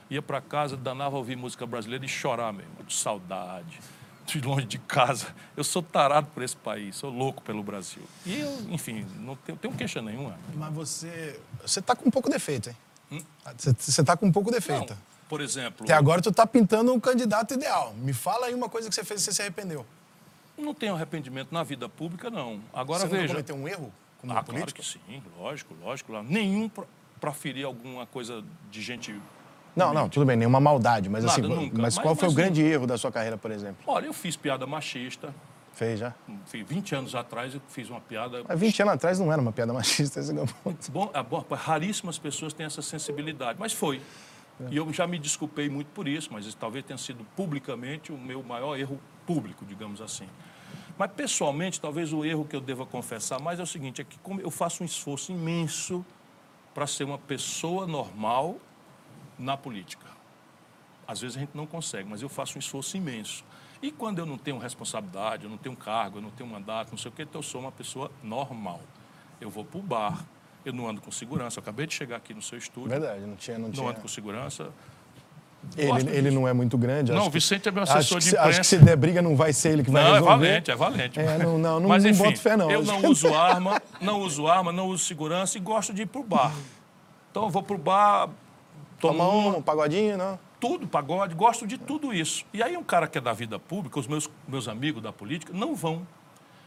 ia para casa, danava ouvir música brasileira e chorar mesmo, de saudade, de longe de casa. Eu sou tarado por esse país, sou louco pelo Brasil. E eu, enfim, não tenho, tenho queixa nenhuma. Mas você. Você tá com um pouco defeito, hein? Você, você tá com um pouco Hum? Não, defeito. por exemplo, Até agora tu tá pintando um candidato ideal. Me fala aí uma coisa que você fez e você se arrependeu. não tenho arrependimento na vida pública, não. Agora você veja. cometeu um erro como Ah, claro político? que sim, lógico, lógico. lá. Nenhum pro- proferir alguma coisa de gente. Não, não, tudo bem, nenhuma maldade, mas Nada, assim, nunca. mas Mas- qual foi mas o grande erro da sua carreira, por exemplo? Olha, eu fiz piada machista. Fez já? Enfim, 20 anos atrás eu fiz uma piada. Mas 20 anos atrás não era uma piada machista, esse é o ponto. Bom, é bom, raríssimas pessoas têm essa sensibilidade, mas foi. E eu já me desculpei muito por isso, mas isso talvez tenha sido publicamente o meu maior erro público, digamos assim. Mas pessoalmente, talvez o erro que eu deva confessar mais é o seguinte: é que como eu faço um esforço imenso para ser uma pessoa normal na política. Às vezes a gente não consegue, mas eu faço um esforço imenso. E quando eu não tenho responsabilidade, eu não tenho cargo, eu não tenho mandato, não sei o quê, então eu sou uma pessoa normal. Eu vou para o bar, eu não ando com segurança. Eu acabei de chegar aqui no seu estúdio, Verdade, não tinha. Não, não tinha. ando com segurança. Ele, ele não é muito grande. Não, o que- Vicente é meu assessor que de se- Acho que imprensa. se der briga não vai ser ele que vai Não, é resolver. valente, é valente. É, não, não, não- Mas, não enfim, boto fé, não. Eu não uso arma, não uso arma, não uso segurança e gosto de ir pro bar. Então eu vou pro bar, Tomar uma, um, pagodinho, não? tudo, pagode, gosto de tudo isso. E aí um cara que é da vida pública, os meus, meus amigos da política, não vão.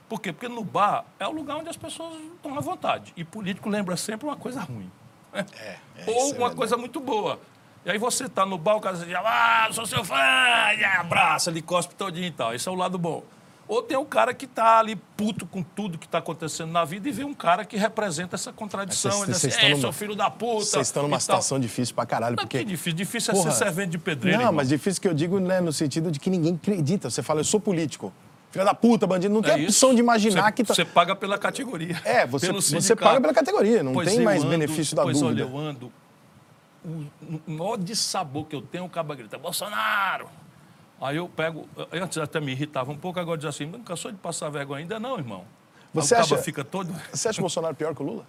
Por quê? Porque no bar é o lugar onde as pessoas estão à vontade. E político lembra sempre uma coisa ruim. É, é, Ou é uma verdade. coisa muito boa. E aí você tá no bar, o cara diz, ah, sou seu fã, e abraça, ele cospe todinho e tal. Esse é o lado bom. Ou tem o cara que tá ali puto com tudo que está acontecendo na vida e vê um cara que representa essa contradição. Vocês- diz assim, é, seu numa- filho da puta. Vocês estão numa situação difícil pra caralho, Não, porque... que difícil. Difícil é Porra. ser servente de pedreiro, Não, irmão. mas difícil que eu digo, né, no sentido de que ninguém acredita. Você fala, eu sou político. Filha da puta, bandido. Não tem É a isso. opção de imaginar você, que... Tá... Você paga pela categoria. É, você, você paga pela categoria, não Pois tem mais ando- benefício da pois dúvida. olha, eu ando... O maior de sabor que eu tenho, o caba grita, Bolsonaro! Aí eu pego... eu Antes até me irritava um pouco, agora diz assim, não cansou de passar vergonha ainda não, irmão. Você Aí acha- fica todo... Você acha o Bolsonaro pior que o Lula?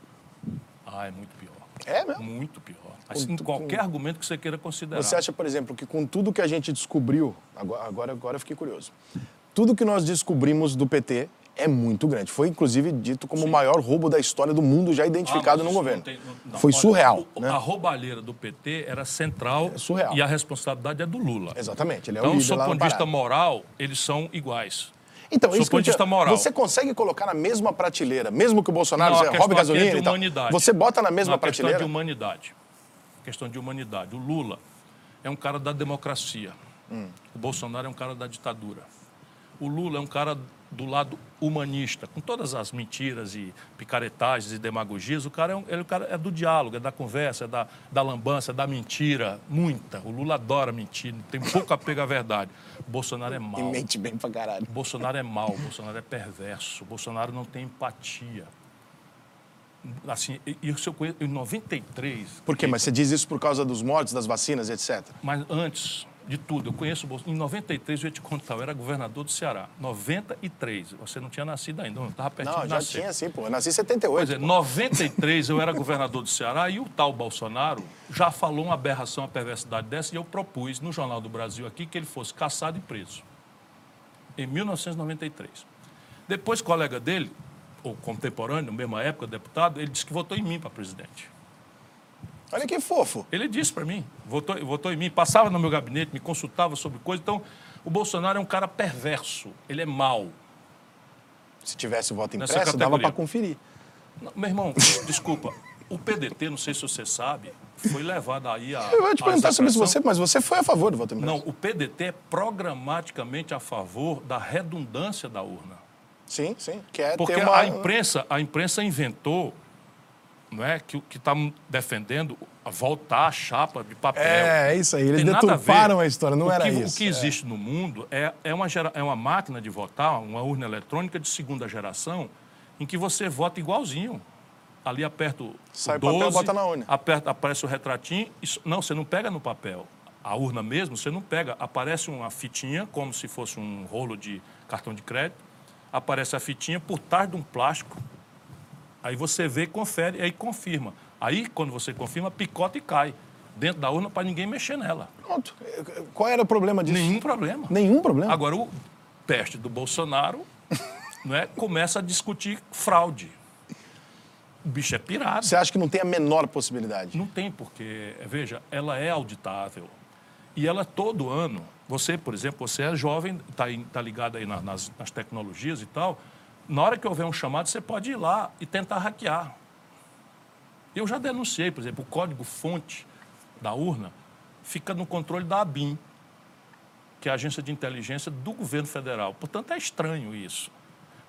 Ah, é muito pior. É mesmo? Muito pior. Assim, Com- qualquer argumento que você queira considerar. Você acha, por exemplo, que com tudo que a gente descobriu, agora, agora, agora eu fiquei curioso, tudo que nós descobrimos do PT é muito grande. Foi, inclusive, dito como o maior roubo da história do mundo já identificado Ah, no governo. não tem- não- não. Foi Olha, surreal. o- né? A roubalheira do PT era central É surreal. e a responsabilidade é do Lula. Exatamente, ele é o Então, líder do lá ponto de vista moral, eles são iguais. Então, isso ponto de vista moral. Você consegue colocar na mesma prateleira, mesmo que o Bolsonaro Não, questão roube é gasolina de e tal, humanidade. você bota na mesma questão prateleira? de humanidade. Questão de humanidade. O Lula é um cara da democracia. Hum. O Bolsonaro é um cara da ditadura. O Lula é um cara do lado humanista, com todas as mentiras e picaretagens e demagogias. O cara é, um, ele, o cara é do diálogo, é da conversa, é da, da lambança, é da mentira. Muita. O Lula adora mentir, tem pouco apego à verdade. O Bolsonaro é E mau. mente bem pra caralho. O Bolsonaro é mau, o Bolsonaro é perverso, Bolsonaro não tem empatia. Assim, e- e isso eu conheço, em 93... Por quê? Mas você diz isso por causa dos mortos, das vacinas, etc. Mas antes de tudo, eu conheço o Bolsonaro. Em 93, eu ia te contar, eu era governador do Ceará. 93, você não tinha nascido ainda, não estava pertinho Não, de já nascer. tinha sim, pô. Eu nasci em 78. Pois é, 93 eu era governador do Ceará e o tal Bolsonaro já falou uma aberração, uma perversidade dessa e eu propus no Jornal do Brasil aqui que ele fosse caçado e preso. Em 1993. Depois, colega dele, ou contemporâneo, na mesma época, deputado, ele disse que votou em mim para presidente. Olha que fofo. Ele disse para mim, votou, votou em mim, passava no meu gabinete, me consultava sobre coisas. Então, o Bolsonaro é um cara perverso, ele é mau. Se tivesse voto Nessa impresso, dava pra conferir. Não, Meu irmão, desculpa, o PDT, não sei se você sabe, foi levado aí a. Eu ia te perguntar sobre isso, você, mas você foi a favor do voto impresso? Não, o PDT é programaticamente a favor da redundância da urna. Sim, sim. Que é Porque uma... a, imprensa, a imprensa inventou não é, que está defendendo voltar a chapa de papel. É, é isso aí. Eles nada a deturparam a, história, não o era que, isso. O que existe no mundo é, é, uma gera, é uma máquina de votar, uma urna eletrônica de segunda geração, em que você vota igualzinho. Ali aperta o Sai o o papel, 12, bota na urna. Aperta, aparece o retratinho. Isso, não, você não pega no papel. A urna mesmo, você não pega. Aparece uma fitinha, como se fosse um rolo de cartão de crédito. Aparece a fitinha por trás de um plástico. Aí você vê, confere, aí confirma. Aí, quando você confirma, picota e cai dentro da urna para ninguém mexer nela. Pronto. Qual era o problema disso? Nenhum problema. Nenhum problema. Agora, o peste do Bolsonaro não é, começa a discutir fraude. O bicho é pirado. Você acha que não tem a menor possibilidade? Não tem, porque, veja, ela é auditável. E ela todo ano, você, por exemplo, você é jovem, está tá ligado aí na- nas, nas tecnologias e tal, na hora que houver um chamado, você pode ir lá e tentar hackear. Eu já denunciei, por exemplo, o código-fonte da urna fica no controle da ABIN, que é a agência de inteligência do governo federal. Portanto, é estranho isso.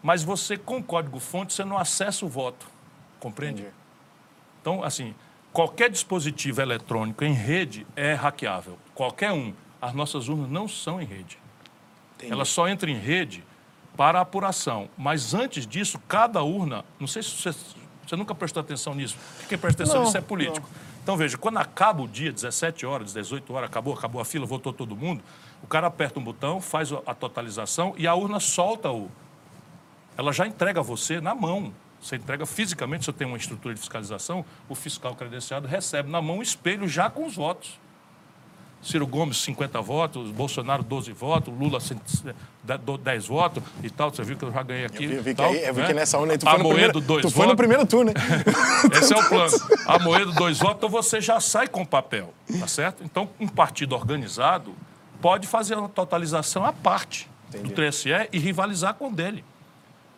Mas você, com o código-fonte, você não acessa o voto. Compreende? Entendi. Então, assim, qualquer dispositivo eletrônico em rede é hackeável. Qualquer um. As nossas urnas não são em rede. Entendi. Ela só entra em rede para apuração. Mas antes disso, cada urna, não sei se você, você nunca prestou atenção nisso. Quem presta atenção Não, nisso é político. Então, veja, quando acaba o dia, 17 horas, 18 horas, acabou, acabou a fila, votou todo mundo, o cara aperta um botão, faz a totalização e a urna solta o. Ela já entrega você na mão. Você entrega fisicamente, você tem uma estrutura de fiscalização, o fiscal credenciado recebe na mão o espelho já com os votos. Ciro Gomes, 50 votos, Bolsonaro, 12 votos, Lula, 10 votos e tal. Você viu que eu já ganhei aqui. Eu vi, vi que, tal, aí- eu vi né? que nessa urna aí tu foi, no Amoedo, primeiro, tu foi no primeiro turno, hein? Esse é o plano. Amoedo, dois votos, então você já sai com o papel, tá certo? Então, um partido organizado pode fazer uma totalização à parte Entendi. do TSE e rivalizar com o dele.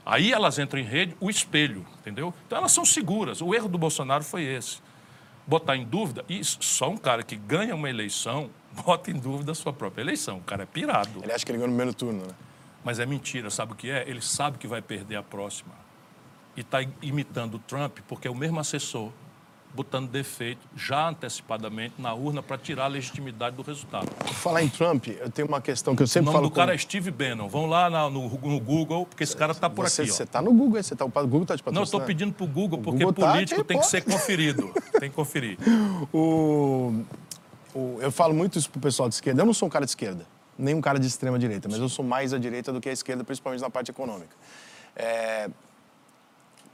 Aí elas entram em rede, o espelho, entendeu? Então elas são seguras. O erro do Bolsonaro foi esse. Botar em dúvida, e só um cara que ganha uma eleição bota em dúvida a sua própria eleição. O cara é pirado. Ele acha que ele ganhou no primeiro turno, né? Mas é mentira, sabe o que é? Ele sabe que vai perder a próxima. E está imitando o Trump, porque é o mesmo assessor, botando defeito já antecipadamente na urna para tirar a legitimidade do resultado. Por falar em Trump, eu tenho uma questão que eu O sempre nome falo do cara com... é Steve Bannon. Vão lá na- no, no Google, porque esse cara está por você, aqui. Você tá no Google, você tá, o Google tá te Não, eu estou patrocinando. pedindo para o Google, porque Google tá, político te tem que ser conferido. Tem que conferir. O, o- eu falo muito isso pro pessoal de esquerda. Eu não sou um cara de esquerda, nem um cara de extrema direita, mas eu sou mais à direita do que à esquerda, principalmente na parte econômica. É,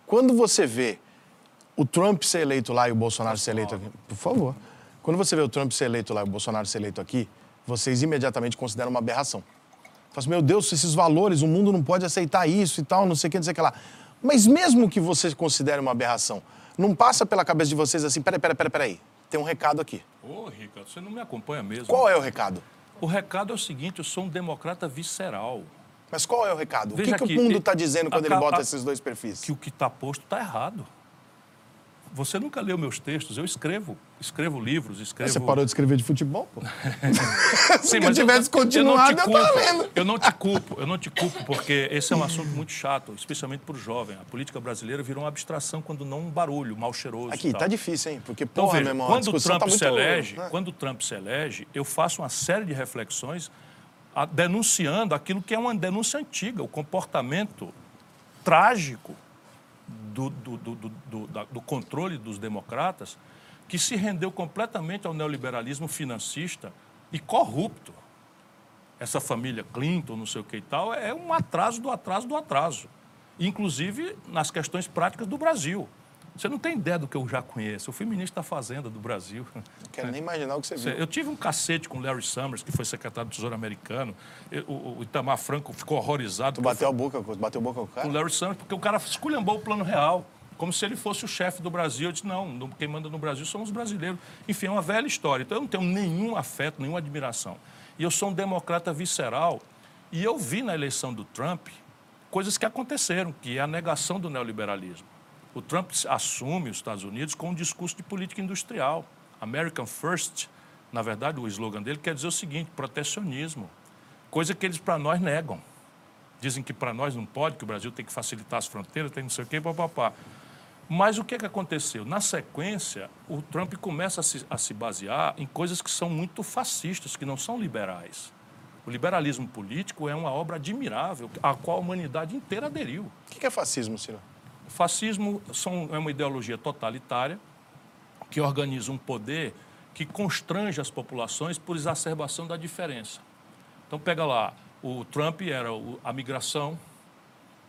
quando você vê o Trump ser eleito lá e o Bolsonaro ser eleito aqui, por favor. Quando você vê o Trump ser eleito lá e o Bolsonaro ser eleito aqui, vocês imediatamente consideram uma aberração. assim, meu Deus, esses valores, o mundo não pode aceitar isso e tal, não sei o que, não sei o que lá. Mas mesmo que você considere uma aberração, não passa pela cabeça de vocês assim, peraí, peraí, peraí, peraí, tem um recado aqui. Ô, Ricardo, você não me acompanha mesmo. Qual é o recado? O recado é o seguinte, eu sou um democrata visceral. Mas qual é o recado? Veja o que, que aqui, o mundo está dizendo quando ele bota esses dois perfis? Que o que está posto está errado. Você nunca leu meus textos, eu escrevo, escrevo livros, escrevo... Você parou de escrever de futebol, pô. Sim, Se eu tivesse continuado, eu, não culpo, lendo. Eu não te culpo, eu não te culpo, porque esse é um assunto muito chato, especialmente para o jovem. A política brasileira virou uma abstração, quando não um barulho mal cheiroso. Aqui, tá difícil, hein? Porque, Então, porra, veja, meu irmão, a quando o discussão Trump tá se elege, né? quando o Trump se elege, eu faço uma série de reflexões denunciando aquilo que é uma denúncia antiga, o comportamento trágico do, do, do, da- do controle dos democratas, que se rendeu completamente ao neoliberalismo financista e corrupto. Essa família Clinton, não sei o que e tal, é um atraso do atraso do atraso. Inclusive nas questões práticas do Brasil. Você não tem ideia do que eu já conheço. Eu fui ministro da Fazenda do Brasil. Não quero nem imaginar o que você viu. Eu tive um cacete com o Larry Summers, que foi secretário do Tesouro americano. Eu- O, o Itamar Franco ficou horrorizado. Tu bateu a boca, bateu a boca com o com cara? o Larry Summers, porque o cara esculhambou o plano real, como se ele fosse o chefe do Brasil. Eu disse, não, quem manda no Brasil somos os brasileiros. Enfim, é uma velha história. Então eu não tenho nenhum afeto, nenhuma admiração. E eu sou um democrata visceral. E eu vi na eleição do Trump coisas que aconteceram, que é a negação do neoliberalismo. O Trump assume os Estados Unidos com um discurso de política industrial. American First, na verdade, o slogan dele quer dizer o seguinte, protecionismo. Coisa que eles, para nós, negam. Dizem que para nós não pode, que o Brasil tem que facilitar as fronteiras, tem não sei o quê, papapá. Mas o que, que aconteceu? Na sequência, o Trump começa a se, a se basear em coisas que são muito fascistas, que não são liberais. O liberalismo político é uma obra admirável, à qual a humanidade inteira aderiu. O que é fascismo, Ciro? O fascismo são- é uma ideologia totalitária que organiza um poder que constrange as populações por exacerbação da diferença. Então, pega lá, o Trump era a migração,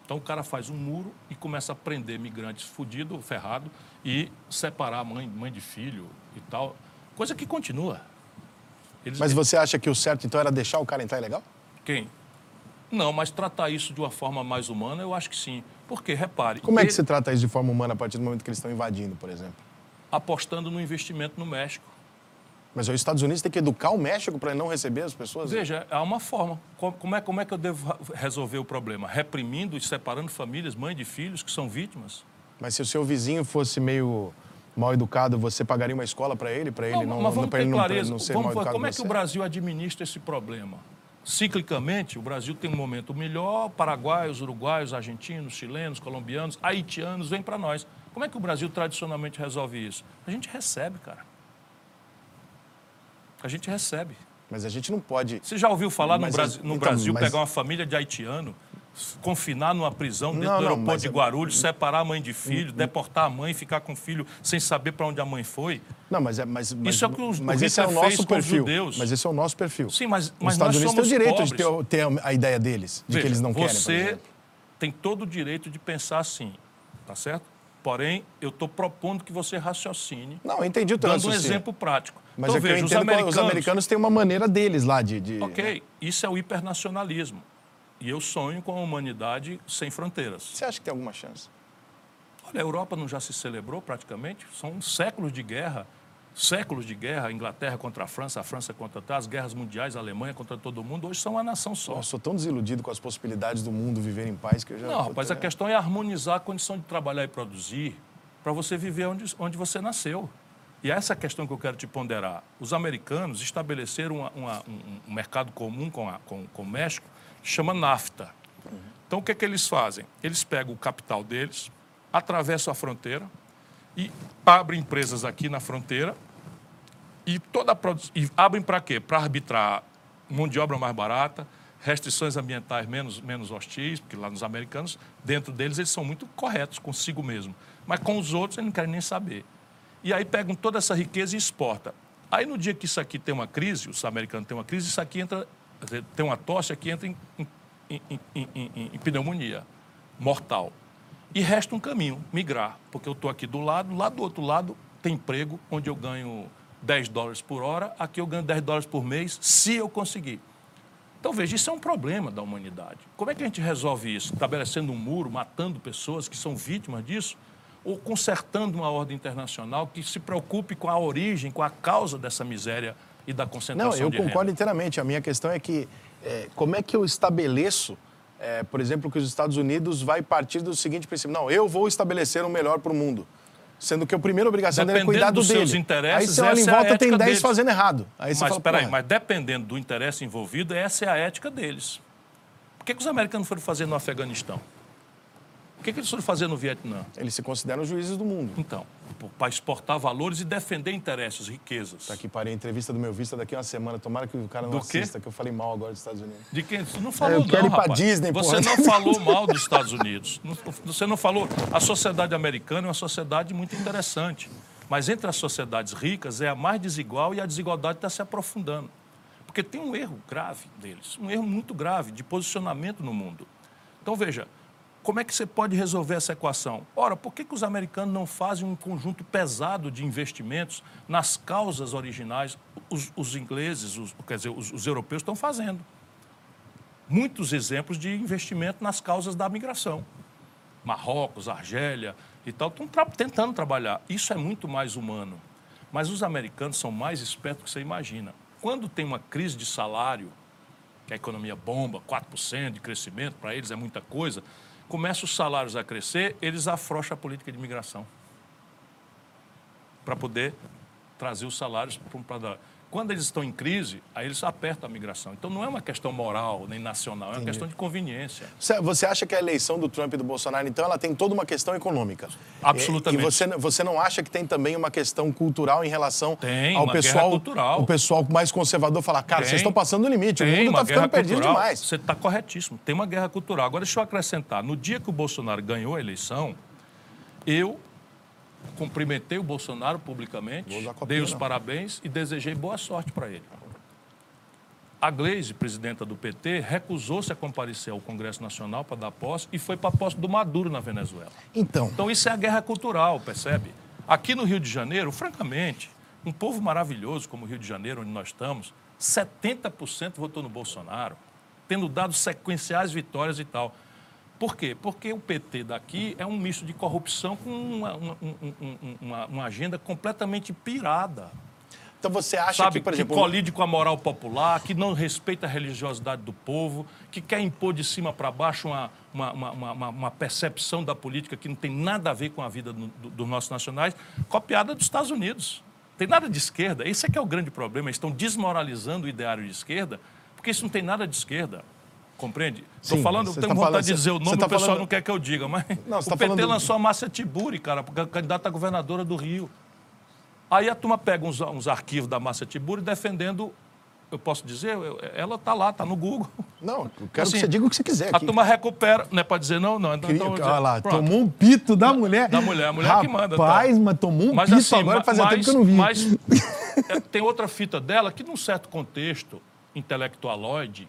então o cara faz um muro e começa a prender migrantes fudido, ferrado, e separar mãe, mãe de filho e tal, coisa que continua. Eles, Mas você acha que o certo, então, era deixar o cara entrar ilegal? Quem? Não, mas tratar isso de uma forma mais humana, eu acho que sim. Porque, repare... Como é que ele- se trata isso de forma humana a partir do momento que eles estão invadindo, por exemplo? apostando no investimento no México. Mas os Estados Unidos têm que educar o México para não receber as pessoas? Veja, há uma forma. Co- Como é, como é que eu devo resolver o problema? Reprimindo e separando famílias, mãe de filhos que são vítimas? Mas se o seu vizinho fosse meio mal educado, você pagaria uma escola para ele? Para ele não, pra ter ele não, não ser Vamos mal educado como é que o você? Brasil administra esse problema? Ciclicamente, o Brasil tem um momento melhor, paraguaios, uruguaios, argentinos, chilenos, colombianos, haitianos vêm para nós. Como é que o Brasil tradicionalmente resolve isso? A gente recebe, cara. A gente recebe. Mas a gente não pode... Você já ouviu falar no, Mas, Brasil, no então, Brasil mas- pegar uma família de haitiano, confinar numa prisão dentro Não, do não, aeroporto mas de é- Guarulhos, separar a mãe de filho, deportar a mãe, ficar com o filho sem saber para onde a mãe foi? Não, mas, é, mas, mas, Isso é o que os- mas esse é o nosso os perfil. Mas esse é o nosso perfil. Sim, mas, Os mas Estados nós Unidos têm o direito pobres. de ter, ter a ideia deles, de Veja, que eles não querem, Você tem todo o direito de pensar assim, tá certo? Porém, eu estou propondo que você raciocine, Não, entendi o dando um exemplo prático. Mas então, é veja, os americanos, os americanos têm uma maneira deles lá de... de Ok, isso é o hipernacionalismo. E eu sonho com a humanidade sem fronteiras. Você acha que tem alguma chance? Olha, a Europa não já se celebrou praticamente? São séculos de guerra, séculos de guerra, a Inglaterra contra a França, a França contra as guerras mundiais, a Alemanha contra todo mundo, hoje são uma nação só. Eu sou tão desiludido com as possibilidades do mundo viver em paz que eu já... Não, rapaz, a questão é harmonizar a condição de trabalhar e produzir para você viver onde, onde você nasceu. E essa é a questão que eu quero te ponderar. Os americanos estabeleceram uma- uma- um, um mercado comum com, a- com- com o México, chama NAFTA. Então, o que, é que eles fazem? Eles pegam o capital deles, atravessam a fronteira e abrem empresas aqui na fronteira e toda a e abrem para quê? Para arbitrar mão de obra mais barata, restrições ambientais menos, menos hostis, porque lá nos americanos, dentro deles, eles são muito corretos consigo mesmo. Mas com os outros, eles não querem nem saber. E aí pegam toda essa riqueza e exporta. Aí no dia que isso aqui tem uma crise, os americanos têm uma crise, isso aqui entra, tem uma tosse, aqui entra em, em- em- em pneumonia mortal. E resta um caminho, migrar, porque eu estou aqui do lado, lá do outro lado tem emprego onde eu ganho 10 dólares por hora, aqui eu ganho 10 dólares por mês, se eu conseguir. Então, veja, isso é um problema da humanidade. Como é que a gente resolve isso? Estabelecendo um muro, matando pessoas que são vítimas disso? Ou consertando uma ordem internacional que se preocupe com a origem, com a causa dessa miséria e da concentração Não, eu concordo renda? inteiramente. A minha questão é que é, como é que eu estabeleço, é, por exemplo, que os Estados Unidos vai partir do seguinte princípio: não, eu vou estabelecer o melhor para o mundo. Sendo que a primeira obrigação dele é cuidar do dos dele. seus interesses, Aí você olha em é volta, tem ética 10 deles. fazendo errado. Aí Mas, fala, peraí, porra, mas dependendo do interesse envolvido, essa é a ética deles. Por que, que os americanos foram fazer no Afeganistão? Por que, que eles foram fazer no Vietnã? eles se consideram juízes do mundo. Então, para exportar valores e defender interesses, riquezas. Tá aqui, parei a entrevista do meu vista daqui a uma semana. Tomara que o cara não Do quê? assista, que eu falei mal agora dos Estados Unidos. De quem? Você não falou, eu quero não, ir rapaz. Disney, Você porra. não falou mal dos Estados Unidos. Você não falou. A sociedade americana é uma sociedade muito interessante. Mas entre as sociedades ricas é a mais desigual e a desigualdade está se aprofundando. Porque tem um erro grave deles, um erro muito grave de posicionamento no mundo. Então, veja, como é que você pode resolver essa equação? Ora, por que, que os americanos não fazem um conjunto pesado de investimentos nas causas originais? Os, os ingleses, os- quer dizer, os, os europeus estão fazendo muitos exemplos de investimento nas causas da migração. Marrocos, Argélia e tal, estão tra- tentando trabalhar. Isso é muito mais humano. Mas os americanos são mais espertos que você imagina. Quando tem uma crise de salário, que a economia bomba, 4% de crescimento, para eles é muita coisa, começam os salários a crescer, eles afrouxam a política de imigração. Para poder trazer os salários para Quando eles estão em crise, aí eles apertam a migração. Então não é uma questão moral nem nacional, é uma questão de conveniência. Você- acha que a eleição do Trump e do Bolsonaro, então, ela tem toda uma questão econômica? Absolutamente. E, você, você não acha que tem também uma questão cultural em relação Tem, ao pessoal, cultural. o pessoal mais conservador falar, cara, Tem. vocês estão passando do limite, o Tem mundo uma está ficando perdido cultural. demais. Você está corretíssimo. Tem uma guerra cultural. Agora, deixa eu acrescentar. No dia que o Bolsonaro ganhou a eleição, eu cumprimentei o Bolsonaro publicamente, dei os não. parabéns e desejei boa sorte para ele. A Gleisi, presidenta do PT, recusou-se a comparecer ao Congresso Nacional para dar posse e foi para a posse do Maduro na Venezuela. Então, Então isso é a guerra cultural, percebe? Aqui no Rio de Janeiro, francamente, um povo maravilhoso como o Rio de Janeiro, onde nós estamos, 70% votou no Bolsonaro, tendo dado sequenciais vitórias e tal. Por quê? Porque o PT daqui é um misto de corrupção com uma, uma- um- um- um- uma- uma agenda completamente pirada. então você acha Sabe, que, por que exemplo, colide com a moral popular, que não respeita a religiosidade do povo, que quer impor de cima para baixo uma, uma, uma- uma- uma percepção da política que não tem nada a ver com a vida do- do- dos nossos nacionais, copiada dos Estados Unidos. Tem nada de esquerda. Esse é que é o grande problema. Eles estão desmoralizando o ideário de esquerda, porque isso não tem nada de esquerda. Compreende? Estou falando, tenho tá vontade falando- de dizer o nome, tá o pessoal falando- não quer que eu diga, mas Não, o tá PT falando- lançou a Márcia Tiburi, cara, a candidata a governadora do Rio. Aí a turma pega uns, uns arquivos da Márcia Tiburi defendendo, eu posso dizer, eu- ela está lá, está no Google. Não, eu quero Assim, que você diga o que você quiser A aqui. turma recupera, não é para dizer não, não. Então, então, Olha lá, pronto. tomou um pito da mulher. Da mulher, a mulher que manda, tá? Rapaz, mas tomou um Mas pito assim, agora, fazia mas, tempo que eu não vi. Mas é, tem outra fita dela que, num certo contexto intelectualoide,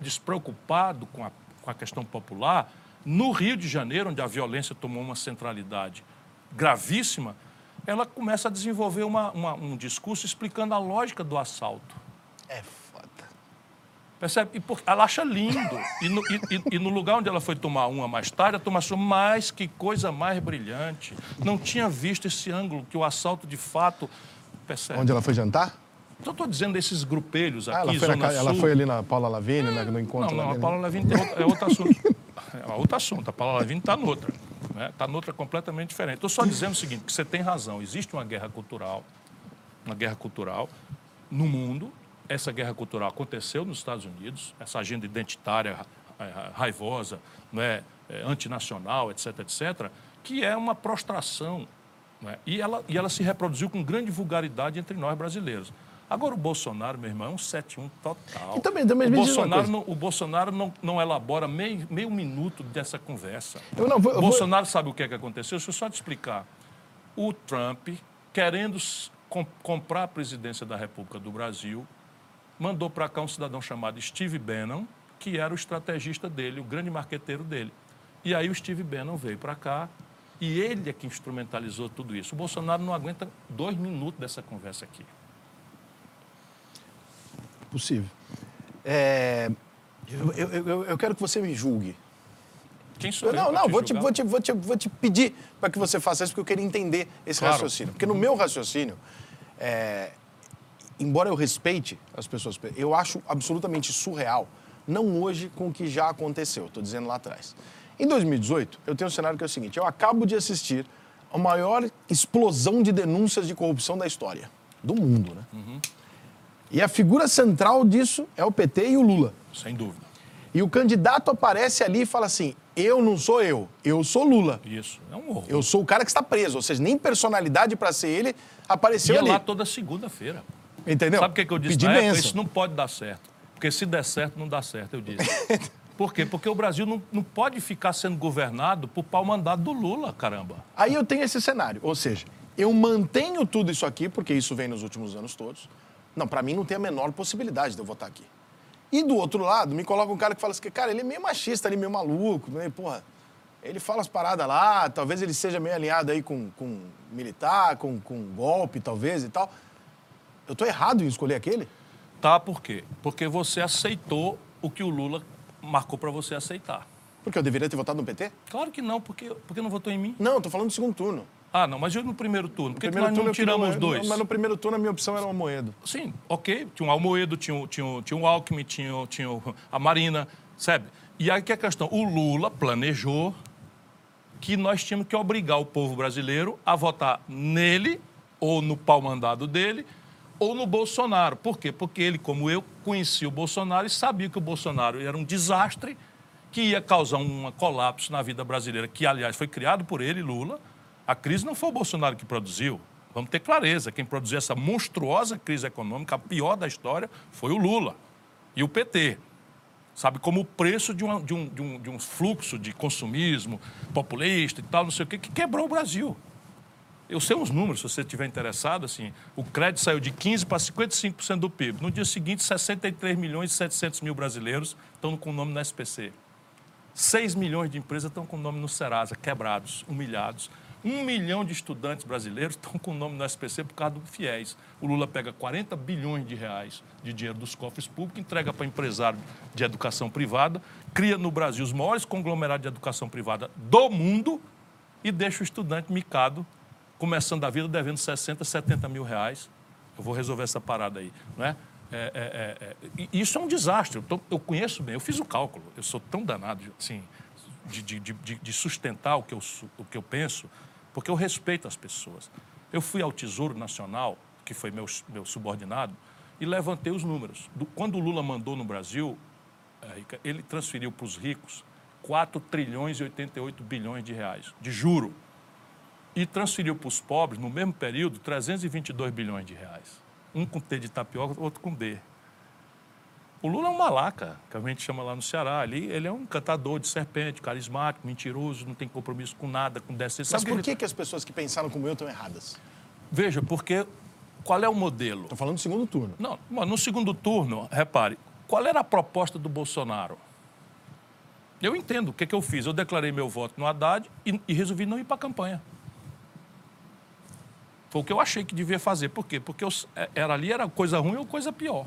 despreocupado com a, com a questão popular, no Rio de Janeiro, onde a violência tomou uma centralidade gravíssima, ela começa a desenvolver uma- uma- um discurso explicando a lógica do assalto. É foda. Percebe? E por- ela acha lindo. E no, e- e- e no lugar onde ela foi tomar uma mais tarde, a turma achou mais que coisa mais brilhante. Não tinha visto esse ângulo que o assalto de fato. Percebe? Onde ela foi jantar? Então, estou dizendo desses grupelhos aqui, Ah, ela, foi na ela foi ali na Paula Lavigne, né, no encontro Não, não, a dele. Paula outro, é outro assunto. É outro assunto. A Paula Levine está noutra. Está noutra completamente diferente. Estou só dizendo o seguinte, que você tem razão. Existe uma guerra cultural, uma guerra cultural no mundo. Essa guerra cultural aconteceu nos Estados Unidos, essa agenda identitária ra- raivosa, não é, é, antinacional, etc., etc., que é uma prostração. não é? E, ela, e ela se reproduziu com grande vulgaridade entre nós brasileiros. Agora, o Bolsonaro, meu irmão, é um 7-1 total. E também- também o Bolsonaro, não, o Bolsonaro não, não elabora meio, meio minuto dessa conversa. Eu não vou- o vou- Bolsonaro sabe o que, é que aconteceu? Deixa eu só te explicar. O Trump, querendo comprar a presidência da República do Brasil, mandou para cá um cidadão chamado Steve Bannon, que era o estrategista dele, o grande marqueteiro dele. E aí o Steve Bannon veio para cá e ele é que instrumentalizou tudo isso. O Bolsonaro não aguenta dois minutos dessa conversa aqui. Possível. É, eu, eu, eu, quero que você me julgue. Quem sou eu? Não, não, vou te, vou, te, vou, te, vou te pedir para que você faça isso, porque eu queria entender esse Claro. raciocínio. Porque no meu raciocínio, é, embora eu respeite as pessoas, eu acho absolutamente surreal, não hoje com o que já aconteceu, estou dizendo lá atrás. Em 2018, eu tenho um cenário que é o seguinte: eu acabo de assistir a maior explosão de denúncias de corrupção da história, do mundo, né? Uhum. E a figura central disso é o PT e o Lula. Sem dúvida. E o candidato aparece ali e fala assim: eu não sou eu, eu sou Lula. Isso. É um horror. Eu sou o cara que está preso, ou seja, nem personalidade para ser ele apareceu Ia ali. lá toda segunda-feira. Entendeu? Sabe o que, que eu disse Pedir na época? Isso não pode dar certo. Porque se der certo, não dá certo, eu disse. Por quê? Porque o Brasil não, não pode ficar sendo governado por pau mandado do Lula, caramba. Aí eu tenho esse cenário, ou seja, eu mantenho tudo isso aqui, porque isso vem nos últimos anos todos. Não, para mim não tem a menor possibilidade de eu votar aqui. E do outro lado, me coloca um cara que fala assim, cara, ele é meio machista, ele é meio maluco, meio, porra, ele fala as paradas lá, talvez ele seja meio alinhado aí com, com militar, com, com golpe, talvez e tal. Eu tô errado em escolher aquele? Tá, por quê? Porque você aceitou o que o Lula marcou para você aceitar. Porque eu deveria ter votado no PT? Claro que não, porque, porque não votou em mim. Não, eu tô falando do segundo turno. Ah, não, mas eu no primeiro turno. Por que, nós turno não queria tiramos o- dois? Mas no primeiro turno a minha opção era o Amoedo. Sim, ok. Tinha o Almoedo, tinha, o- tinha, tinha o Alckmin, tinha, tinha a Marina, sabe? E aí que é a questão? O Lula planejou que nós tínhamos que obrigar o povo brasileiro a votar nele, ou no pau mandado dele, ou no Bolsonaro. Por quê? Porque ele, como eu, conhecia o Bolsonaro e sabia que o Bolsonaro era um desastre que ia causar um colapso na vida brasileira, que, aliás, foi criado por ele, Lula. A crise não foi o Bolsonaro que produziu. Vamos ter clareza. Quem produziu essa monstruosa crise econômica, a pior da história, foi o Lula e o PT. Sabe, como o preço de, uma- de um, de, um, de um fluxo de consumismo populista e tal, não sei o quê, que quebrou o Brasil. Eu sei uns números, se você estiver interessado, assim, o crédito saiu de 15% para 55% do PIB. No dia seguinte, 63 milhões e 700 mil brasileiros estão com o nome no SPC. 6 milhões de empresas estão com o nome no Serasa, quebrados, humilhados. Um milhão de estudantes brasileiros estão com o nome no SPC por causa do FIES. O Lula pega 40 bilhões de reais de dinheiro dos cofres públicos, entrega para empresário de educação privada, cria no Brasil os maiores conglomerados de educação privada do mundo e deixa o estudante micado, começando a vida devendo 60, 70 mil reais. Eu vou resolver essa parada aí, não é? É, é, é, é. Isso é um desastre. Eu, tô- eu conheço bem, eu fiz o cálculo. Eu sou tão danado assim, de, de- de- de- sustentar o que, eu, o que eu penso, porque eu respeito as pessoas. Eu fui ao Tesouro Nacional, que foi meu, meu subordinado, e levantei os números. Do- quando o Lula mandou no Brasil, Rica, ele transferiu para os ricos 4 trilhões e 88 bilhões de reais de juro e transferiu para os pobres, no mesmo período, 322 bilhões de reais. Um com T de tapioca, outro com D. O Lula é um malaca, que a gente chama lá no Ceará. Ele, ele é um cantador de serpente, carismático, mentiroso, não tem compromisso com nada, com decência. Mas Sabe por que ele- que, as pessoas que pensaram como eu estão erradas? Veja, porque qual é o modelo? Estou falando do segundo turno. Não, no segundo turno, repare, qual era a proposta do Bolsonaro? Eu entendo o que, que eu fiz. Eu declarei meu voto no Haddad e, e resolvi não ir para a campanha. Foi o que eu achei que devia fazer. Por quê? Porque eu, é- era ali era coisa ruim ou coisa pior.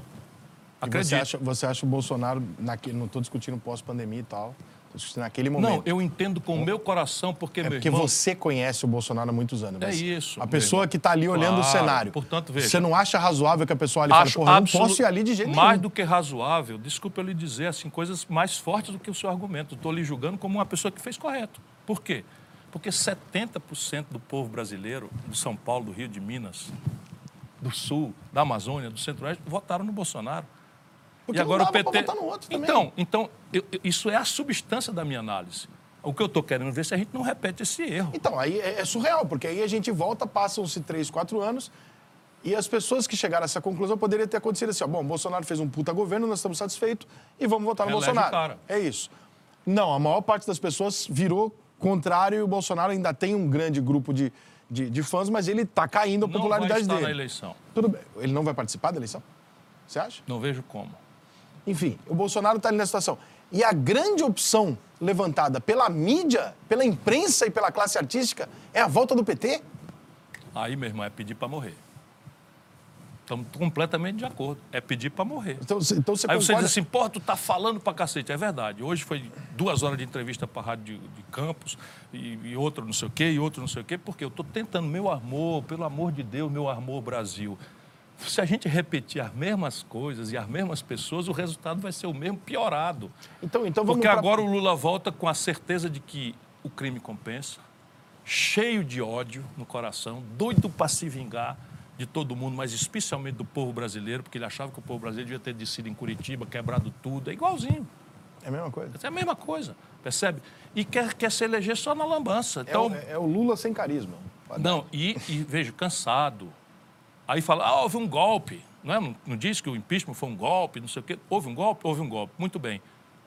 Acredite. Você acha, você acha o Bolsonaro, naquele, não estou discutindo pós-pandemia e tal, estou discutindo naquele momento. Não, eu entendo com o meu coração, porque, É meu porque irmão... você conhece o Bolsonaro há muitos anos. É isso, A pessoa que está ali olhando o Claro, cenário. portanto, veja. Você não acha razoável que a pessoa ali fale, Acho porra, eu não posso ir ali de jeito mais nenhum. do que razoável, desculpa eu lhe dizer, assim, coisas mais fortes do que o seu argumento. Estou lhe julgando como uma pessoa que fez correto. Por quê? Porque 70% do povo brasileiro, de São Paulo, do Rio de Minas, do Sul, da Amazônia, do Centro-Oeste, votaram no Bolsonaro. Porque e agora não o PT. votar no outro também. Então, então eu- isso é a substância da minha análise. O que eu estou querendo ver é se a gente não repete esse erro. Então, aí é, é surreal, porque aí a gente volta, passam-se três, quatro anos, e as pessoas que chegaram a essa conclusão poderiam ter acontecido assim: ó, bom, Bolsonaro fez um puta governo, nós estamos satisfeitos e vamos votar no Elege Bolsonaro. É isso. Não, a maior parte das pessoas virou contrário e o Bolsonaro ainda tem um grande grupo de, de, de fãs, mas ele está caindo a Não vai popularidade estar dele. na eleição. Tudo bem. Ele não vai participar da eleição? Você acha? Não vejo como. Enfim, o Bolsonaro está ali nessa situação. E a grande opção levantada pela mídia, pela imprensa e pela classe artística é a volta do PT? Aí, meu irmão, é pedir para morrer. Estamos completamente de acordo. É pedir para morrer. Então, você- então você Aí você concorda- diz assim, pô, tu tá falando pra cacete. É verdade. Hoje foi duas horas de entrevista pra Rádio de, de Campos e, e outro não sei o quê, e outro não sei o quê, porque eu tô tentando, meu amor, pelo amor de Deus, meu amor Brasil. Se a gente repetir as mesmas coisas e as mesmas pessoas, o resultado vai ser o mesmo, piorado. Então, então vamos Porque pra- agora o Lula volta com a certeza de que o crime compensa, cheio de ódio no coração, doido para se vingar de todo mundo, mas especialmente do povo brasileiro, porque ele achava que o povo brasileiro devia ter descido em Curitiba, quebrado tudo. É igualzinho. É a mesma coisa. É a mesma coisa, percebe? E quer, quer se eleger só na lambança. É, Então, o, é o Lula sem carisma. não, e, e vejo, cansado. Aí fala, ah, houve um golpe. Não, é? não, não diz que o impeachment foi um golpe, não sei o quê. Houve um golpe? Houve um golpe. Muito bem.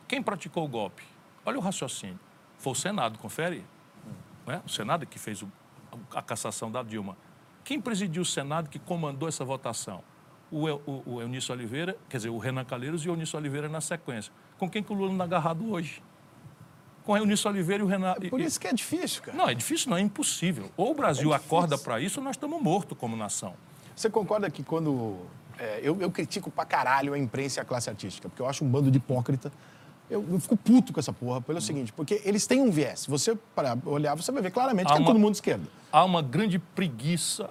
Quem praticou o golpe? Olha o raciocínio. Foi o Senado, confere. Não é? O Senado que fez o- a cassação da Dilma. Quem presidiu o Senado que comandou essa votação? O, o, o Eunício Oliveira, quer dizer, o Renan Calheiros e o Eunício Oliveira na sequência. Com quem que o Lula anda agarrado hoje? Com o Eunício Oliveira e o Renan... Por isso que é difícil, cara. Não, é difícil, não, é impossível. Ou o Brasil acorda para isso ou nós estamos mortos como nação. Você concorda que quando. é, eu, eu critico pra caralho a imprensa e a classe artística, porque eu acho um bando de hipócrita. Eu, eu fico puto com essa porra pelo seguinte, porque eles têm um viés. Você para olhar, você vai ver claramente que Há é uma- todo mundo de esquerda. Há uma grande preguiça,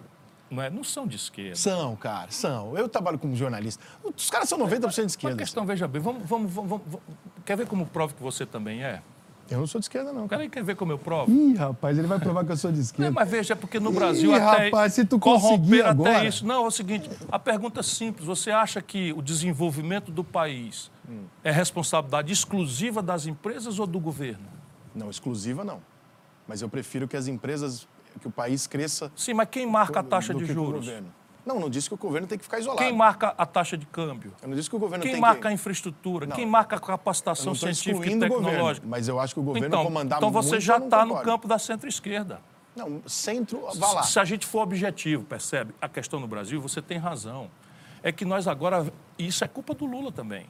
não é? Não são de esquerda. São, cara, são. Eu trabalho como jornalista. Os caras são 90% de Uma esquerda. questão, veja bem, vamos, vamos, vamos, vamos- quer ver como prova que você também é? Eu não sou de esquerda, não. Cara. Peraí, quer ver como eu provo? Ih, rapaz, ele vai provar que eu sou de Não, esquerda. mas veja, é porque no Brasil Ih, até rapaz, se tu corromper conseguir até agora- isso. Não, é o seguinte, a pergunta é simples. Você acha que o desenvolvimento do país Hum. é responsabilidade exclusiva das empresas ou do governo? Não, exclusiva não. Mas eu prefiro que as empresas, que o país cresça. Sim, mas quem marca a taxa de que o juros? governo. Não, não disse que o governo tem que ficar isolado. Quem marca a taxa de câmbio? Eu não disse que o governo Quem tem marca a infraestrutura? Não, Quem marca a capacitação científica e governo, tecnológica? mas eu acho que o governo então, comandar então você muito, já está no campo da centro-esquerda. Não, centro, vá lá. Se a gente for objetivo, percebe? A questão no Brasil, você tem razão. É que nós agora. Isso é culpa do Lula também.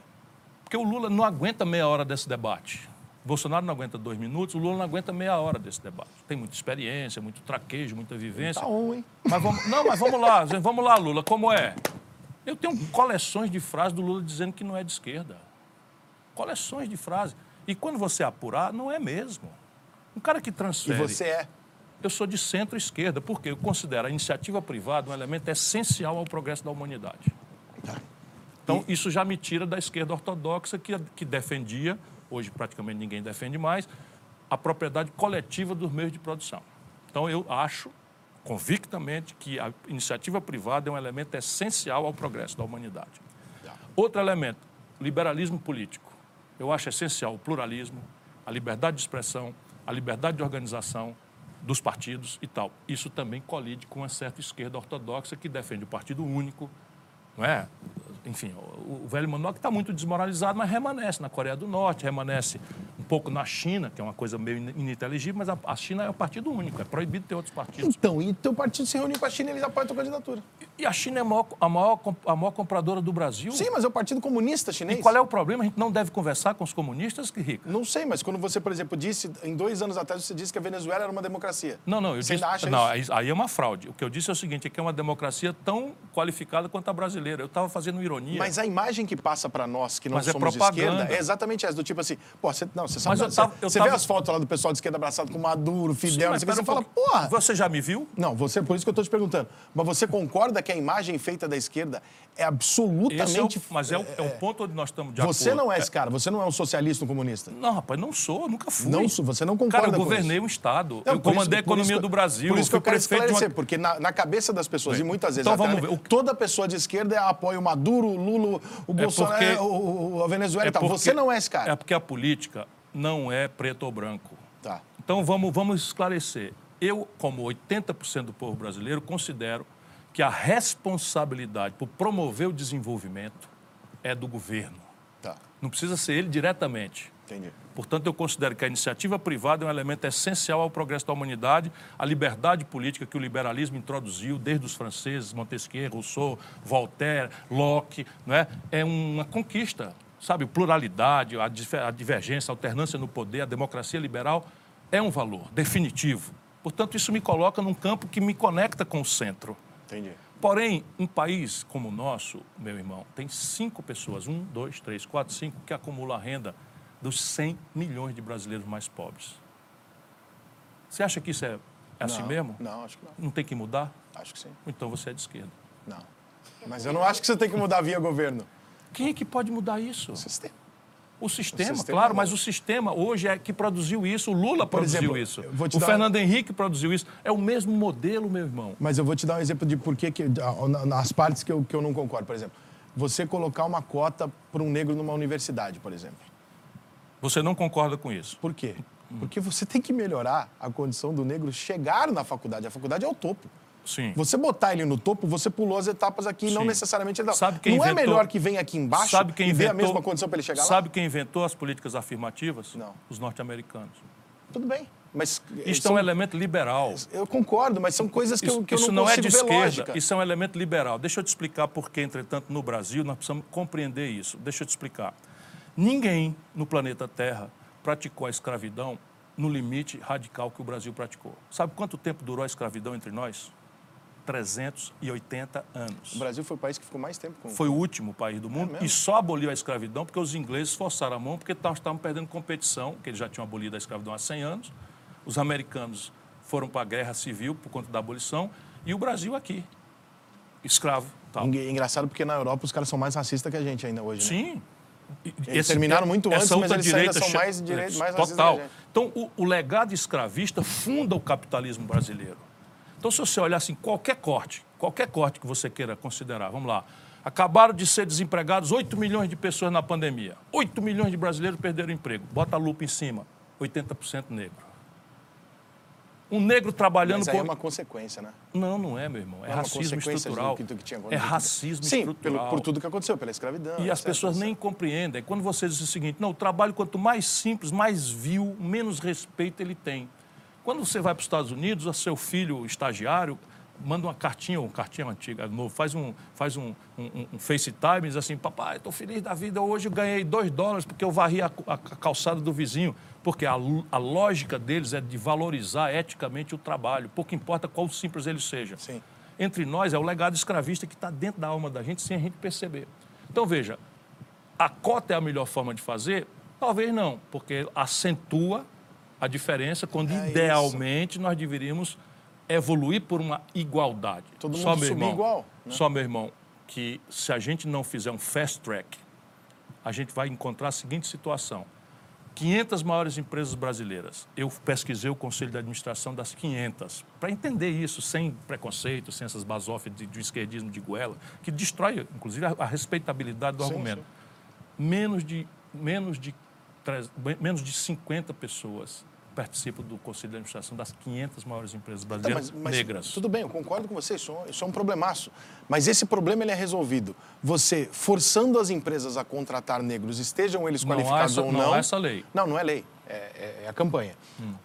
Porque o Lula não aguenta meia hora desse debate. Bolsonaro não aguenta dois minutos, o Lula não aguenta meia hora desse debate. Tem muita experiência, muito traquejo, muita vivência. Tá on, hein? Mas vamos, não, mas vamos lá, vamos lá, Lula, como é? Eu tenho coleções de frases do Lula dizendo que não é de esquerda. Coleções de frases. E quando você apurar, não é mesmo. Um cara que E transfere. você é. Eu sou de centro-esquerda, porque eu considero a iniciativa privada um elemento essencial ao progresso da humanidade. Tá. Então, isso já me tira da esquerda ortodoxa, que, que defendia, hoje praticamente ninguém defende mais, a propriedade coletiva dos meios de produção. Então, eu acho convictamente que a iniciativa privada é um elemento essencial ao progresso da humanidade. Outro elemento, liberalismo político. Eu acho essencial o pluralismo, a liberdade de expressão, a liberdade de organização dos partidos e tal. Isso também colide com uma certa esquerda ortodoxa que defende o partido único, não é? Enfim, o, o velho Manoel está muito desmoralizado, mas remanesce na Coreia do Norte, remanesce um pouco na China, que é uma coisa meio in- ininteligível, mas a, a China é o partido único, é proibido ter outros partidos. Então, e teu partido se reuniu com a China e eles apoiam a tua candidatura. E a China é a maior, a maior, a maior compradora do Brasil. Sim, mas é o Partido Comunista Chinês. E qual é o problema? A gente não deve conversar com os comunistas, que rico? Não sei, mas quando você, por exemplo, disse, em dois anos atrás, você disse que a Venezuela era uma democracia. Não, não, eu Você disse. acha não, isso? aí é uma fraude. O que eu disse é o seguinte: é que é uma democracia tão qualificada quanto a brasileira. Eu estava fazendo ironia. Mas a imagem que passa pra nós que não Mas é somos de propaganda. esquerda é exatamente essa, do tipo assim, pô, você, não, você sabe, Mas você, tava- você vê as fotos lá do pessoal de esquerda abraçado com Maduro, Sim, Fidel, que, pera você um fala, porra. Você já me viu? Não, você, por isso que eu estou te perguntando. Mas você concorda que a imagem feita da esquerda é absolutamente. É o, mas é, o, é o ponto onde nós estamos de acordo. Você não é esse cara, você não é um socialista, um comunista. Não, rapaz, não sou, nunca fui. Não sou, você não concorda Cara, eu com governei isso. um Estado. Não, eu comandei isso- a isso economia que- do Brasil. Por isso que eu quero esclarecer, uma... porque na, na cabeça das pessoas, Bem, e muitas vezes então até, vamos ver, o- toda pessoa de esquerda apoia o Maduro, o Lula, o Bolsonaro, porque- o, a Venezuela É e tal. Você não é esse cara. É porque a política não é preto ou branco. Tá. Então vamos, vamos esclarecer. Eu, como 80% do povo brasileiro, considero que a responsabilidade por promover o desenvolvimento é do governo. Tá. Não precisa ser ele diretamente. Entendi. Portanto, eu considero que a iniciativa privada é um elemento essencial ao progresso da humanidade, a liberdade política que o liberalismo introduziu, desde os franceses, Montesquieu, Rousseau, Voltaire, Locke, não é? é uma conquista, sabe? Pluralidade, a divergência, a alternância no poder, a democracia liberal é um valor definitivo. Portanto, isso me coloca num campo que me conecta com o centro. Entendi. Porém, um país como o nosso, meu irmão, tem cinco pessoas, um, dois, três, quatro, cinco, que acumulam a renda dos 100 milhões de brasileiros mais pobres. Você acha que isso é, é assim Não, mesmo? Não, acho que não. Não tem que mudar? Acho que sim. Então você é de esquerda. Não. Mas eu não acho que você tem que mudar via governo. Quem é que pode mudar isso? O sistema. O sistema, O sistema claro, não. mas o sistema hoje é que produziu isso, o Lula Por produziu exemplo, isso, o dar- Fernando Henrique produziu isso. É o mesmo modelo, meu irmão. Mas eu vou te dar um exemplo de por que, que na- nas partes que eu, que eu não concordo. Por exemplo, você colocar uma cota para um negro numa universidade, por exemplo. Você não concorda com isso? Por quê? Porque você tem que melhorar a condição do negro chegar na faculdade. A faculdade é o topo. Sim. Você botar ele no topo, você pulou as etapas aqui, não Sim. necessariamente ele dá. Sabe quem Não é inventou- melhor que venha aqui embaixo Sabe quem e dê a inventou- mesma condição para ele chegar Sabe quem inventou as políticas afirmativas? Não. Os norte-americanos. lá? Tudo bem. Mas Isto é são- um elemento liberal. eu concordo, mas são coisas que, Isso, eu, que eu isso não não é consigo de ver esquerda, lógica. isso é um elemento liberal. Deixa eu te explicar por que, entretanto, no Brasil nós precisamos compreender isso. Deixa eu te explicar. Ninguém no planeta Terra praticou a escravidão no limite radical que o Brasil praticou. Sabe quanto tempo durou a escravidão entre nós? 380 anos. O Brasil foi o país que ficou mais tempo com Foi o último país do mundo mesmo? e só aboliu a escravidão porque os ingleses forçaram a mão, porque nós estávamos perdendo competição, que eles já tinham abolido a escravidão há 100 anos. Os americanos foram para a guerra civil por conta da abolição e o Brasil aqui, escravo. Tal. É engraçado porque na Europa os caras são mais racistas que a gente ainda hoje, né? Sim. Eles terminaram muito antes, mas eles ainda ultradireita são mais direita- mais racistas Total. Então, o, o legado escravista funda o capitalismo brasileiro. Então, se você olhar assim, qualquer corte, qualquer corte que você queira considerar, vamos lá. Acabaram de ser desempregados 8 milhões de pessoas na pandemia. 8 milhões de brasileiros perderam emprego. Bota a lupa em cima. 80% negro. Um negro trabalhando Mas aí é uma consequência, né? Não, não é, meu irmão. É É uma racismo consequência estrutural. do que- do que tinha É racismo Sim, estrutural. pelo, por tudo que aconteceu, pela escravidão. E as pessoas nem compreendem. Quando você diz o seguinte, não, o trabalho quanto mais simples, mais vil, menos respeito ele tem. Quando você vai para os Estados Unidos, o seu filho estagiário manda uma cartinha, uma cartinha antiga, novo, faz um, faz um, um, um FaceTime e diz assim, papai, estou feliz da vida, hoje eu ganhei dois dólares porque eu varri a, a calçada do vizinho. Porque a, a lógica deles é de valorizar eticamente o trabalho, pouco importa qual simples ele seja Sim. entre nós é o legado escravista que está dentro da alma da gente sem a gente perceber. Então, veja, a cota é a melhor forma de fazer? Talvez não, porque acentua a diferença quando É idealmente nós deveríamos evoluir por uma igualdade. Todo Só, mundo meu irmão, igual, né? Só, meu irmão, que se a gente não fizer um fast track, a gente vai encontrar a seguinte situação. 500 maiores empresas brasileiras. Eu pesquisei o conselho de administração das 500 para entender isso sem preconceito, sem essas basófias de, de esquerdismo de goela, que destrói, inclusive, a, a respeitabilidade do Sim, argumento. sim. Menos de menos de menos de 50 pessoas participam do conselho de administração das 500 maiores empresas Tá, brasileiras mas- mas negras. Tudo bem, eu concordo com você, isso, é um- isso é um problemaço. Mas esse problema ele é resolvido. Você forçando as empresas a contratar negros, estejam eles Não qualificados essa- ou não não. há essa lei. Não, não é lei. É, é- é a campanha.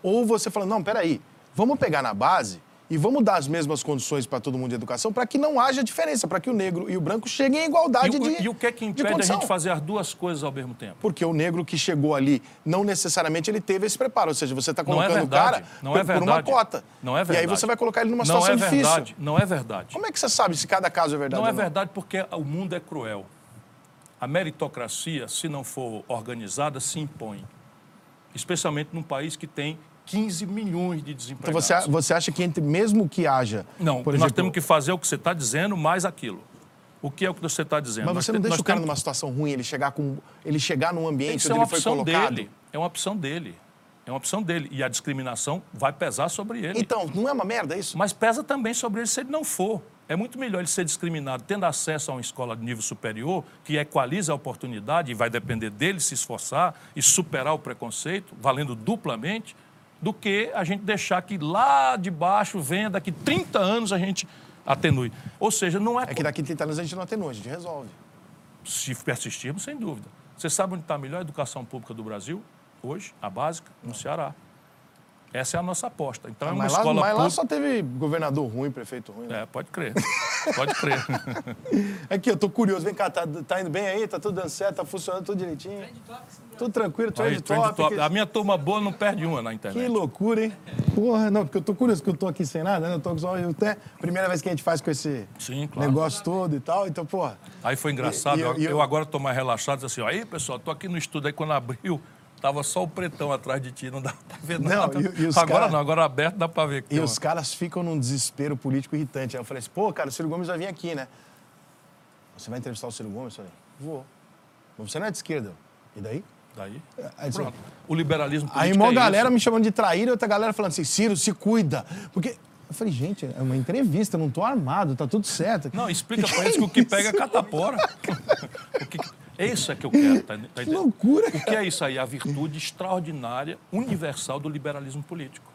Ou você falando, não, peraí, vamos pegar na base e vamos dar as mesmas condições para todo mundo de educação para que não haja diferença, para que o negro e o branco cheguem em igualdade E, o- de e o que é que de impede a gente fazer as duas coisas ao mesmo tempo? Porque o negro que chegou ali, não necessariamente ele teve esse preparo. Ou seja, você está Não é colocando o verdade. cara Não por, é por uma cota. Não é E verdade. aí você vai colocar ele numa Não situação é difícil. verdade. Não é verdade. Como é que você sabe se cada caso é verdade Não é não? verdade porque o mundo é cruel. A meritocracia, se não for organizada, se impõe. Especialmente num país que tem 15 milhões de Então desempregados. você, você acha que entre, mesmo que haja. Não, por nós exemplo, temos que fazer o que você está dizendo mais aquilo. O que é o que você está dizendo? Mas Nós você não te- deixa o cara temos numa situação ruim, ele chegar, com, ele chegar num ambiente onde uma ele foi opção colocado. dele. É uma opção dele. É uma opção dele. E a discriminação vai pesar sobre ele. Então, não é uma merda isso? Mas pesa também sobre ele se ele não for. É muito melhor ele ser discriminado tendo acesso a uma escola de nível superior, que equaliza a oportunidade e vai depender dele se esforçar e superar o preconceito, valendo duplamente, do que a gente deixar que lá de baixo venha, daqui 30 anos a gente atenue. Ou seja, não é, É que daqui 30 anos a gente não atenua, a gente resolve. se persistirmos, sem dúvida. Você sabe onde está a melhor educação pública do Brasil? Hoje, a básica, no Ceará. Essa é a nossa aposta. Então, é uma mas lá, escola mas lá pública... só teve governador ruim, prefeito ruim. Né? É, pode crer. Pode crer. Aqui, eu tô curioso. Vem cá, tá, tá indo bem aí? Tá tudo dando certo? Tá funcionando tudo direitinho? Tudo tranquilo, trend Aí, trend top. top. Que, A minha turma boa não perde uma na internet. que loucura, hein? Porra, não, porque eu tô curioso, porque eu tô aqui sem nada, né? Eu tô só eu até primeira vez que a gente faz com esse Sim, claro. negócio todo e tal. Então, porra, Aí foi engraçado, E- e eu- eu, eu- agora tô mais relaxado, disse assim, ó, aí pessoal, tô aqui no estúdio, aí quando abriu, tava só o pretão atrás de ti, não dá pra ver Não, nada. e- e os agora cara- não, agora aberto dá pra ver. que E os caras ficam num desespero político irritante. Aí eu falei assim, pô, cara, o Ciro Gomes vai vir aqui, né? Você vai entrevistar o Ciro Gomes? Eu falei, vou. Mas você não é de esquerda. E daí? Daí, Aí, pronto. O liberalismo aí uma é galera isso. me chamando de traíra e outra galera falando assim, Ciro, se cuida. Porque eu falei, gente, é uma entrevista, não tô armado, tá tudo certo. Não, explica pra eles que o que pega é catapora. O que- É isso é que eu quero, tá, tá Que loucura, O que é isso aí? A virtude extraordinária, universal do liberalismo político.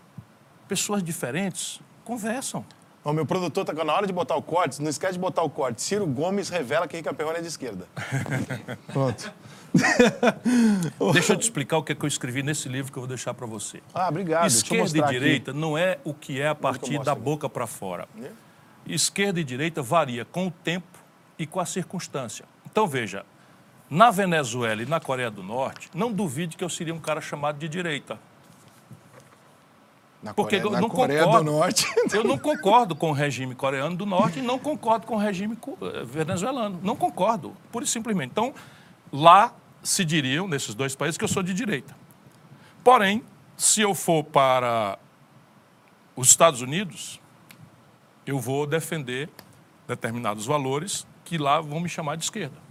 Pessoas diferentes conversam. O meu produtor tá na hora de botar o corte, não esquece de botar o corte. Ciro Gomes revela que Rica Perrone é de esquerda. Pronto. Deixa eu te explicar o que, é que eu escrevi nesse livro que eu vou deixar para você. Ah, obrigado. Esquerda e aqui. direita não é o que é a partir da aqui. boca para fora. É? Esquerda e direita varia com o tempo e com a circunstância. Então veja, na Venezuela e na Coreia do Norte, não duvide que eu seria um cara chamado de direita. Na Porque Coreia, eu na não Coreia concordo. do Norte. Eu não concordo com o regime coreano do norte e não concordo com o regime eh, venezuelano. Não concordo, pura e simplesmente. Então, lá se diriam, nesses dois países, que eu sou de direita. Porém, se eu for para os Estados Unidos, eu vou defender determinados valores que lá vão me chamar de esquerda.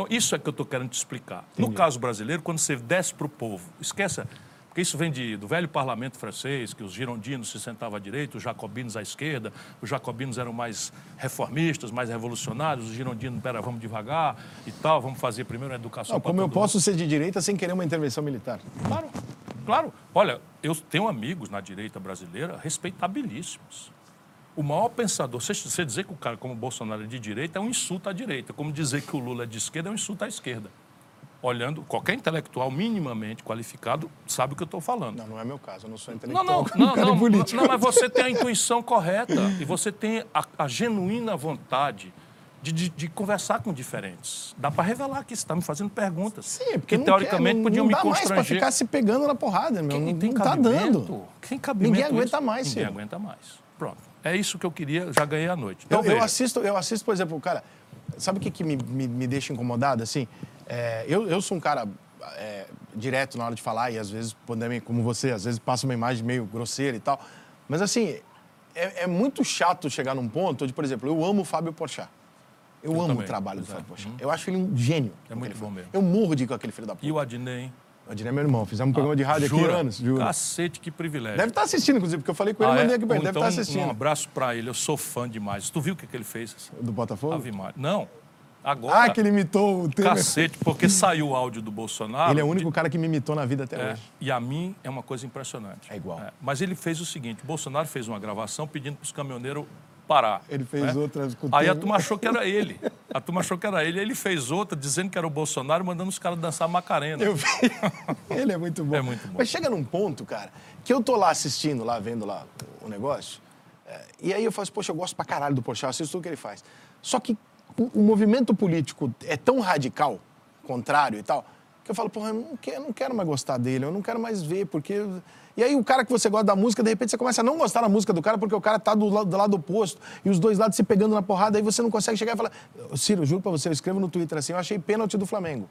Então, isso é que eu estou querendo te explicar. No caso brasileiro, quando você desce para o povo, esqueça, porque isso vem de, do velho parlamento francês, que os girondinos se sentavam à direita, os jacobinos à esquerda, os jacobinos eram mais reformistas, mais revolucionários, os girondinos, pera, vamos devagar e tal, vamos fazer primeiro a educação Não, como eu posso ser de direita sem querer uma intervenção militar? Claro, claro. Olha, eu tenho amigos na direita brasileira respeitabilíssimos. O maior pensador, você, você dizer que o cara como Bolsonaro é de direita é um insulto à direita, como dizer que o Lula é de esquerda é um insulto à esquerda. Olhando, qualquer intelectual minimamente qualificado sabe o que eu estou falando. Não, não é meu caso, eu não sou Não, intelectual. não, não, não, político. não, mas você tem a intuição correta e você tem a, a genuína vontade de, de- de conversar com diferentes. Dá para revelar que você está me fazendo perguntas Sim, porque que não teoricamente quer, não, podiam não me dá mais constranger. ficar se pegando na porrada, meu. Quem não, tem não tá dando. Tem cabimento Ninguém aguenta isso? mais, Ninguém aguenta mais. Pronto. É isso que eu queria, já ganhei a noite. Então, Eu, eu assisto, eu assisto, por exemplo, cara, sabe o que, que me, me, me deixa incomodado? Assim, é, eu, eu sou um cara é, direto na hora de falar e às vezes, como você, às vezes passa uma imagem meio grosseira e tal. Mas assim, é, é muito chato chegar num ponto onde, por exemplo, eu amo o Fábio Porchat. Eu, amo também, o trabalho do. Fábio Porchat. Eu acho ele um gênio. É muito bom mesmo. Eu morro de ir com aquele filho da puta. E o Adnei, hein? Eu diria meu irmão, fizemos um programa de rádio aqui Jura? anos, juro. Cacete, que privilégio. Deve estar assistindo, inclusive, porque eu falei com ele, Ah, mandei é? aqui pra ele, deve então, estar assistindo. Um abraço pra ele, eu sou fã demais. Tu viu o que, que ele fez? Do Botafogo? Ave Maria. Não. Agora. Ah, que ele imitou o Temer. Cacete, porque saiu o áudio do Bolsonaro. Ele é o único cara que me imitou na vida até É, hoje. e a mim é uma coisa impressionante. É igual. mas ele fez o seguinte: o Bolsonaro fez uma gravação pedindo para os caminhoneiros parar. Ele fez né? outras com o Aí a turma achou que era ele. A turma achou que era ele. Ele fez outra dizendo que era o Bolsonaro, mandando os caras dançar Macarena. Eu vi. Ele é muito bom. É muito bom. Mas chega num ponto, cara, que eu tô lá assistindo, lá vendo lá o negócio, é, e aí eu falo assim, poxa, eu gosto pra caralho do eu assisto tudo que ele faz. Só que o, o movimento político é tão radical, contrário e tal, eu falo, porra, eu não quero, não quero mais gostar dele, eu não quero mais ver, porque... E aí o cara que você gosta da música, de repente você começa a não gostar da música do cara porque o cara tá do lado, do lado oposto e os dois lados se pegando na porrada, aí você não consegue chegar e falar... Ciro, juro pra você, eu escrevo no Twitter assim, eu achei pênalti do Flamengo.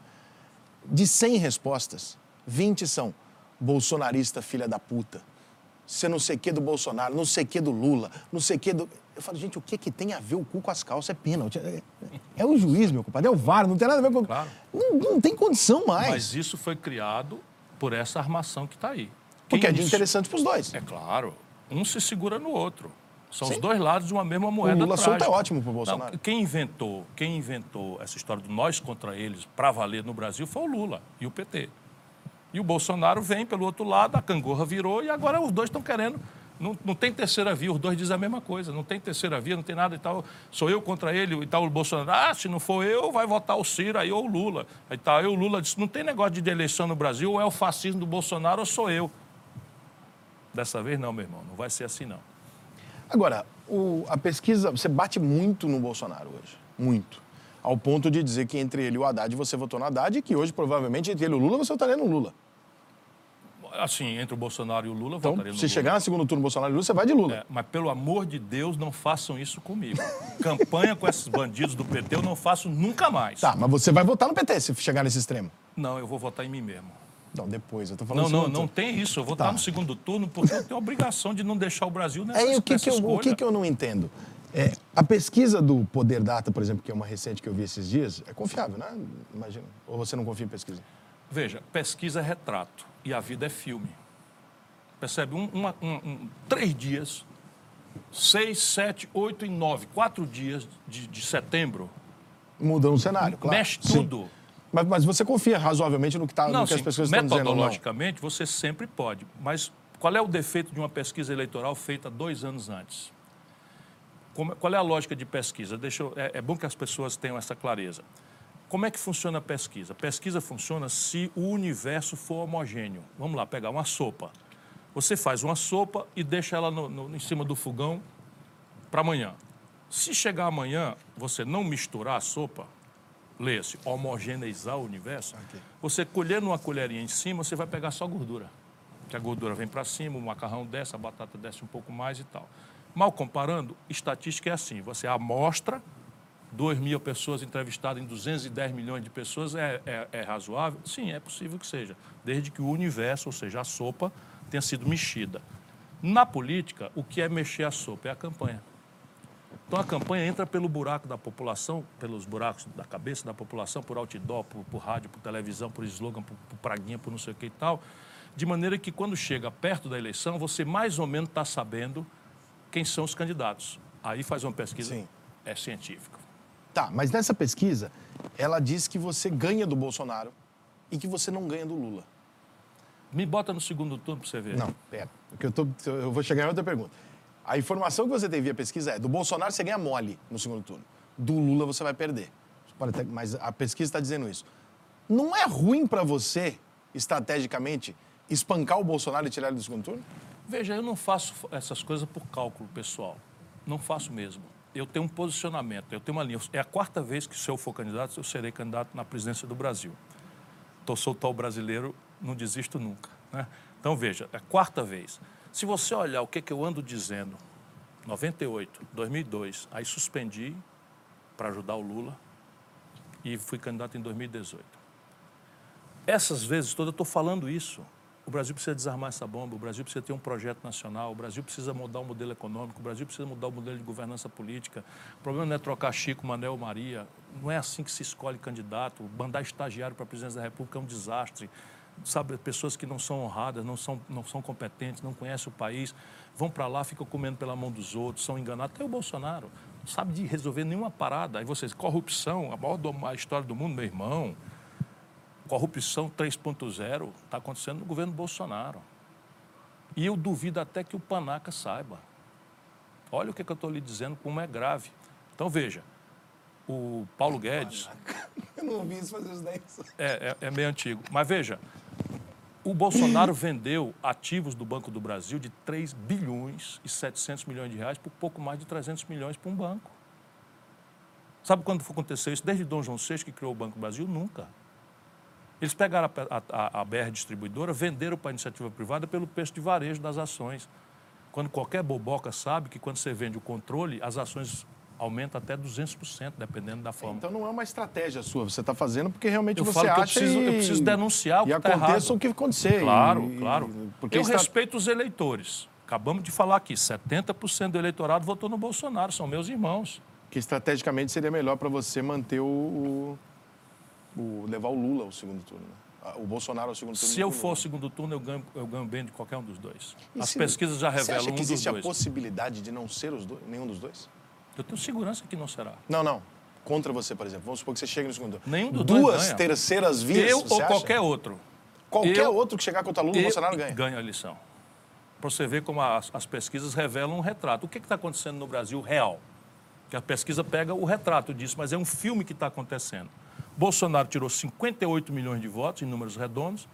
De 100 respostas, 20 são bolsonarista filha da puta. Você não sei o que do Bolsonaro, não sei o que do Lula, não sei o que do. Eu falo, gente, o que, que tem a ver o cu com as calças? É pênalti. É, é o juiz, meu compadre, é o VAR, não tem nada a ver com. Claro. Não, não tem condição mais. Mas isso foi criado por essa armação que está aí. porque Quem é de interessante pros dois. É claro. Um se segura no outro. São Sim. os dois lados de uma mesma moeda. Lula solto é ótimo pro Bolsonaro. Não, quem inventou, quem inventou essa história do nós contra eles para valer no Brasil foi o Lula e o PT. E o Bolsonaro vem pelo outro lado, a cangorra virou e agora os dois estão querendo. Não, não tem terceira via, os dois dizem a mesma coisa. Não tem terceira via, não tem nada e tal. Sou eu contra ele e tal. O Bolsonaro, ah, se não for eu, vai votar o Ciro, aí ou o Lula. Aí tá, aí o Lula disse: não tem negócio de eleição no Brasil, ou é o fascismo do Bolsonaro ou sou eu. Dessa vez não, meu irmão, não vai ser assim não. Agora, o- a pesquisa, você bate muito no Bolsonaro hoje. Muito. Ao ponto de dizer que entre ele e o Haddad você votou no Haddad e que hoje, provavelmente, entre ele e o Lula você votaria no Lula. Assim, entre o Bolsonaro e o Lula, Então, votaria no se Lula. chegar no segundo turno Bolsonaro e Lula, você vai de Lula. É, mas pelo amor de Deus, não façam isso comigo. Campanha com esses bandidos do PT eu não faço nunca mais. Tá, mas você vai votar no PT se chegar nesse extremo. Não, eu vou votar em mim mesmo. Não, depois, eu tô falando Não, não, não tem isso. Eu vou Tá. estar no segundo turno porque eu tenho a obrigação de não deixar o Brasil nessa, Aí o que, que, eu, o que, que eu não entendo? É, a pesquisa do Poder Data, por exemplo, que é uma recente que eu vi esses dias, é confiável, né? Imagina. Ou você não confia em pesquisa? Veja, pesquisa é retrato e a vida é filme. Percebe? Um, uma- um- um- três dias, seis, sete, oito e nove, quatro dias de, de setembro, Mudou o cenário, claro. mexe Sim. tudo. Mas, mas você confia razoavelmente no que, tá, Não, no que as sim, pessoas estão dizendo metodologicamente você sempre pode, mas qual é o defeito de uma pesquisa eleitoral feita dois anos antes? Como- qual é a lógica de pesquisa? Deixa eu- é, é bom que as pessoas tenham essa clareza. Como é que funciona a pesquisa? A pesquisa funciona se o universo for homogêneo. Vamos lá, pegar uma sopa. Você faz uma sopa e deixa ela no- no- em cima do fogão para amanhã. Se chegar amanhã, você não misturar a sopa, leia-se, homogeneizar o universo, você colhendo uma colherinha em cima, você vai pegar só gordura. Que a gordura vem para cima, o macarrão desce, a batata desce um pouco mais e tal. Mal comparando, estatística é assim: você amostra 2 mil pessoas entrevistadas em 210 milhões de pessoas, é, é, é razoável? Sim, é possível que seja, desde que o universo, ou seja, a sopa, tenha sido mexida. Na política, o que é mexer a sopa? É a campanha. Então a campanha entra pelo buraco da população, pelos buracos da cabeça da população, por outdoor, por, por rádio, por televisão, por slogan, por, por praguinha, por não sei o que e tal, de maneira que quando chega perto da eleição, você mais ou menos está sabendo quem são os candidatos. Aí faz uma pesquisa, Sim. é científica. Tá, mas nessa pesquisa, ela diz que você ganha do Bolsonaro e que você não ganha do Lula. Me bota no segundo turno para você ver. Não, pera. Porque eu, tô, eu vou chegar em outra pergunta. A informação que você tem via pesquisa é: do Bolsonaro você ganha mole no segundo turno. Do Lula você vai perder. Mas a pesquisa está dizendo isso. Não é ruim para você, estrategicamente, espancar o Bolsonaro e tirar ele do segundo turno? Veja, eu não faço essas coisas por cálculo pessoal. Não faço mesmo. Eu tenho um posicionamento, eu tenho uma linha. É a quarta vez que, se eu for candidato, eu serei candidato na presidência do Brasil. Então, sou tal brasileiro, não desisto nunca. né? Então, veja, é a quarta vez. Se você olhar o que, que eu ando dizendo, 98, 2002, aí suspendi para ajudar o Lula e fui candidato em 2018. Essas vezes todas eu estou falando isso. O Brasil precisa desarmar essa bomba, o Brasil precisa ter um projeto nacional, o Brasil precisa mudar o modelo econômico, o Brasil precisa mudar o modelo de governança política. O problema não é trocar Chico, Manel, Maria. Não é assim que se escolhe candidato. Mandar estagiário para a presidência da República é um desastre. Sabe, pessoas que não são honradas, não são, não são competentes, não conhecem o país, vão para lá, ficam comendo pela mão dos outros, são enganados. Até o Bolsonaro não sabe de resolver nenhuma parada. Aí vocês, corrupção, a maior do- a história do mundo, meu irmão. Corrupção 3.0 está acontecendo no governo Bolsonaro. E eu duvido até que o Panaca saiba. Olha o que, que eu estou lhe dizendo, como é grave. Então, veja, o Paulo Guedes Eu não ouvi isso fazer os 10. é, é- é meio antigo, mas veja, o Bolsonaro vendeu ativos do Banco do Brasil de 3 bilhões e 700 milhões de reais por pouco mais de 300 milhões para um banco. Sabe quando foi acontecer isso? Desde Dom João VI, que criou o Banco do Brasil, nunca. Eles pegaram a, a- a BR Distribuidora, venderam para a iniciativa privada pelo preço de varejo das ações. Quando qualquer boboca sabe que quando você vende o controle, as ações aumentam até 200%, dependendo da forma. Então não é uma estratégia sua, você está fazendo porque realmente Eu você falo que eu acha preciso- e... eu preciso denunciar o e que tá aconteça errado. o que acontecer. Claro, E- claro. Porque eu estra- respeito os eleitores. Acabamos de falar aqui, 70% do eleitorado votou no Bolsonaro, são meus irmãos. que estrategicamente seria melhor para você manter o, o- levar o Lula ao segundo turno, né? O Bolsonaro ao segundo turno. Se eu for ao segundo turno, eu ganho, eu ganho bem de qualquer um dos dois. E As pesquisas já Você revelam acha um que existe a dois. possibilidade de não ser os dois, nenhum dos dois? Eu tenho segurança que não será. Não, não. Contra você, por exemplo. Vamos supor que você chegue no segundo turno. Nenhum dos dois Duas ganha. terceiras vias. eu você ou acha? qualquer outro. Qualquer eu- outro que chegar contra Lula, o Eu- Bolsonaro ganha. Ganha a eleição. Para você ver como as, as pesquisas revelam um retrato. O que está acontecendo no Brasil real? Que a pesquisa pega o retrato disso, mas é um filme que está acontecendo. Bolsonaro tirou 58 milhões de votos, em números redondos.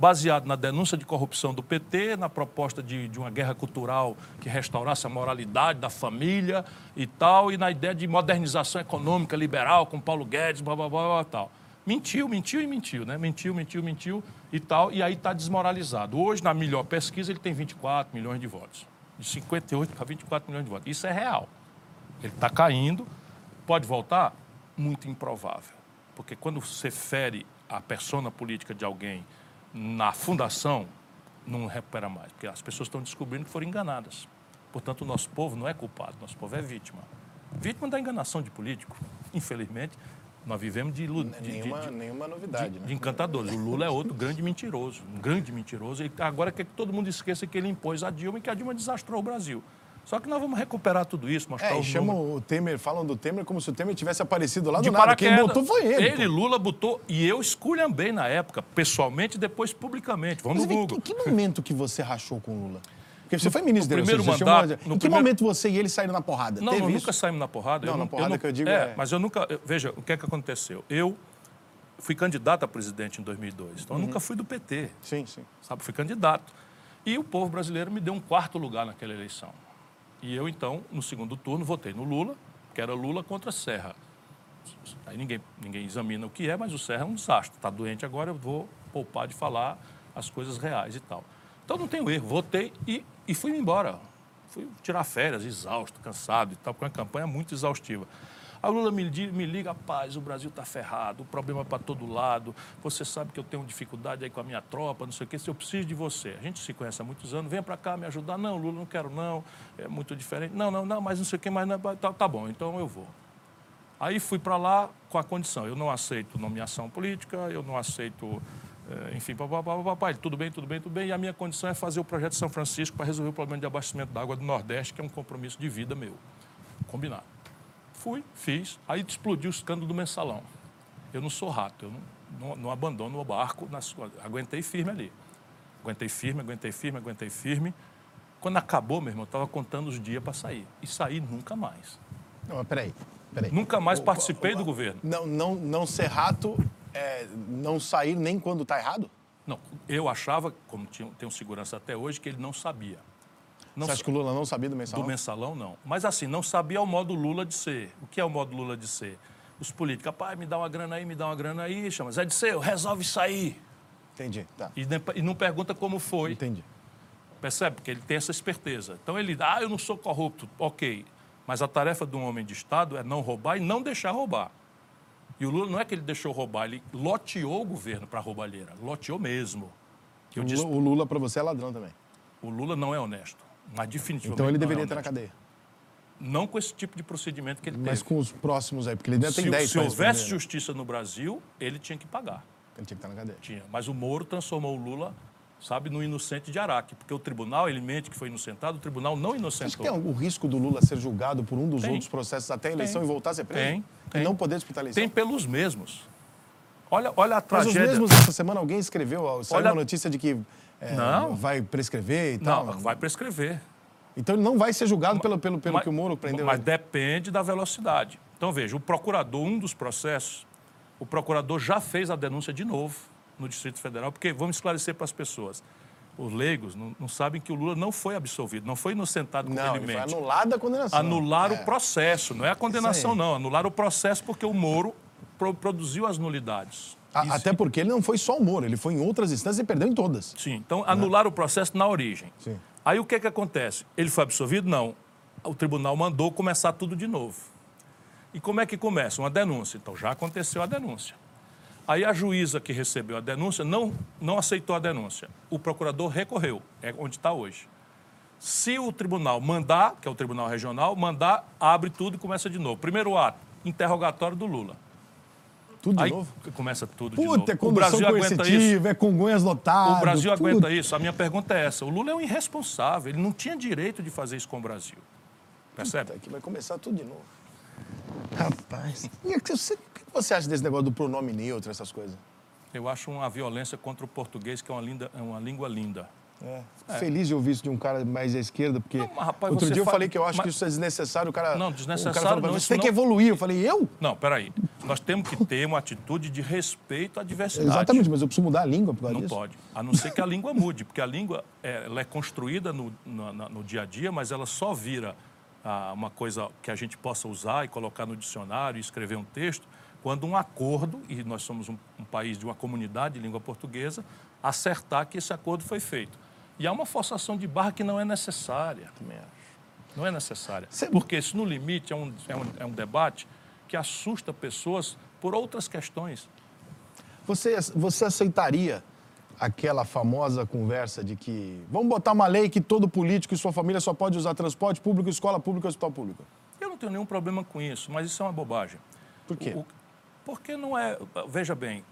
baseado na denúncia de corrupção do PT, na proposta de, de uma guerra cultural que restaurasse a moralidade da família e tal, e na ideia de modernização econômica liberal com Paulo Guedes, blá, blá, blá, blá tal. Mentiu, mentiu e mentiu, né? Mentiu, mentiu, mentiu e tal, e aí está desmoralizado. Hoje, na melhor pesquisa, ele tem 24 milhões de votos. De 58 para 24 milhões de votos. Isso é real. Ele está caindo. Pode voltar? Muito improvável. Porque quando você fere a persona política de alguém na fundação, não recupera mais, porque as pessoas estão descobrindo que foram enganadas. Portanto, o nosso povo não é culpado, nosso povo é vítima. Vítima da enganação de político. Infelizmente, nós vivemos de, de, nenhuma, de, de, nenhuma novidade, de, né? de encantadores. O Lula é outro grande mentiroso, um grande mentiroso. E agora quer que todo mundo esqueça que ele impôs a Dilma e que a Dilma desastrou o Brasil. Só que nós vamos recuperar tudo isso, mostrar É, os chamam números. o Temer, falam do Temer como se o Temer tivesse aparecido lá de do nada. Quem botou foi ele. Ele, pô. Lula, botou. E eu esculhambei na época, pessoalmente e depois publicamente. Vamos Mas no em que, que momento que você rachou com o Lula? Porque você foi ministro no dele, primeiro você mandato- no Em que primeiro- momento você e ele saíram na porrada? Não, Teve isso? nunca saímos na porrada. Não, na porrada que eu digo é, é- Mas eu nunca... eu- Veja, o que é que aconteceu? Eu fui candidato a presidente em 2002, então eu Uhum. nunca fui do PT, Sim, sim. sabe? Fui candidato. E o povo brasileiro me deu um quarto lugar naquela eleição. E eu, então, no segundo turno, votei no Lula, que era Lula contra Serra. Aí ninguém, ninguém examina o que é, mas o Serra é um desastre. Está doente agora, eu vou poupar de falar as coisas reais e tal. Então não tenho erro, votei e, e fui embora. Fui tirar férias, exausto, cansado e tal, porque é uma campanha muito exaustiva. A Lula me, me liga, rapaz, o Brasil está ferrado, o problema é para todo lado, você sabe que eu tenho dificuldade aí com a minha tropa, não sei o quê, se eu preciso de você. A gente se conhece há muitos anos, venha para cá me ajudar. Não, Lula, não quero não, é muito diferente. Não, não, não, mas não sei o quê, mas não, tá, tá bom, então eu vou. Aí fui para lá com a condição, eu não aceito nomeação política, eu não aceito, eh, enfim. Ele, tudo bem, tudo bem, tudo bem. E a minha condição é fazer o projeto São Francisco para resolver o problema de abastecimento da água do Nordeste, que é um compromisso de vida meu. Combinado. Fui, fiz, aí explodiu o escândalo do mensalão. Eu não sou rato, eu não, não, não abandono o barco, aguentei firme ali. Aguentei firme, aguentei firme, aguentei firme. Quando acabou, meu irmão, eu estava contando os dias para sair. E saí nunca mais. Não, mas peraí, peraí. Nunca mais O- participei o- do governo. Não, não, não ser rato é não sair nem quando está errado? Não, eu achava, como tinha, tenho segurança até hoje, que ele não sabia. Não Você acha que o Lula não sabia do Do mensalão? mensalão, não. Mas assim, não sabia o modo Lula de ser. O que é o modo Lula de ser? Os políticos, pai, me dá uma grana aí, me dá uma grana aí, chama Zé de Seu, resolve sair. Entendi, tá. E, e não pergunta como foi. Entendi. Percebe? Porque ele tem essa esperteza. Então ele, ah, eu não sou corrupto. Ok. Mas a tarefa de um homem de Estado é não roubar e não deixar roubar. E o Lula não é que ele deixou roubar, ele loteou o governo para roubalheira. Loteou mesmo. Que O disse, o Lula para você é ladrão também. o Lula não é honesto. Mas definitivamente. Então ele é deveria estar na cadeia. Não com esse tipo de procedimento que ele Mas teve. com os próximos aí, porque ele ainda tem se, 10 se houvesse né? justiça no Brasil, ele tinha que pagar. Ele tinha que estar na cadeia. Tinha. Mas o Moro transformou o Lula, sabe, no inocente de Araque. Porque o tribunal, ele mente que foi inocentado, o tribunal não Acho que inocentou. tem o risco do Lula ser julgado por um dos Tem. outros processos até a eleição Tem. e voltar a ser preso? Tem, tem. E não poder disputar a eleição? Tem pelos mesmos. Olha, olha a Mas os tragédia. mesmos, essa semana, alguém escreveu, saiu Olha- uma notícia de que é, Não. vai prescrever e tal. Não, vai prescrever. Então ele não vai ser julgado pelo, pelo, pelo Mas- que o Moro prendeu Mas depende da velocidade. Então, veja, o procurador, um dos processos, o procurador já fez a denúncia de novo no Distrito Federal, porque vamos esclarecer para as pessoas. Os leigos não, não sabem que o Lula não foi absolvido, não foi inocentado como Não, foi anulada a condenação. Anular É. o processo, não é a condenação, não. Anular o processo porque o Moro pro- produziu as nulidades. A- Até porque ele não foi só o Moro, ele foi em outras instâncias e perdeu em todas. Sim, então anular o processo na origem. Sim. Aí o que, que acontece? Ele foi absolvido? Não. O tribunal mandou começar tudo de novo. E como é que começa? Uma denúncia. Então já aconteceu a denúncia. Aí a juíza que recebeu a denúncia não, não aceitou a denúncia. O procurador recorreu, é onde está hoje. Se o tribunal mandar, que é o tribunal regional, mandar, abre tudo e começa de novo. Primeiro ato, interrogatório do Lula. Tudo de Aí novo. começa tudo de novo. Puta, é o Brasil aguenta isso. é Congonhas lotado. O Brasil tudo. aguenta isso? A minha pergunta é essa. O Lula é um irresponsável. Ele não tinha direito de fazer isso com o Brasil. Percebe? Puta, que vai começar tudo de novo. Rapaz. É O que você acha desse negócio do pronome neutro, essas coisas? Eu acho uma violência contra o português que é uma, linda, é uma língua linda. É. Feliz de ouvir isso de um cara mais à esquerda, porque Não, rapaz, outro dia eu fa- falei que eu acho mas- que isso é desnecessário. O cara, Não, o desnecessário cara falou não, Você tem que não- evoluir. Eu falei, eu? Não, peraí. Nós temos que ter uma atitude de respeito à diversidade. Exatamente, mas eu preciso mudar a língua por causa Não disso? pode. A não ser que a língua mude, porque a língua é, ela é construída no, no, no dia a dia, mas ela só vira ah, uma coisa que a gente possa usar e colocar no dicionário e escrever um texto quando um acordo, e nós somos um, um país de uma comunidade de língua portuguesa, acertar que esse acordo foi feito. E há uma forçação de barra que não é necessária. Também acho. Não é necessária. Porque isso, no limite, é um, é, um, é um debate que assusta pessoas por outras questões. Você, você aceitaria aquela famosa conversa de que vamos botar uma lei que todo político e sua família só pode usar transporte público, escola pública e hospital público? Eu não tenho nenhum problema com isso, mas isso é uma bobagem. Por quê? O- o- porque não é. Veja bem,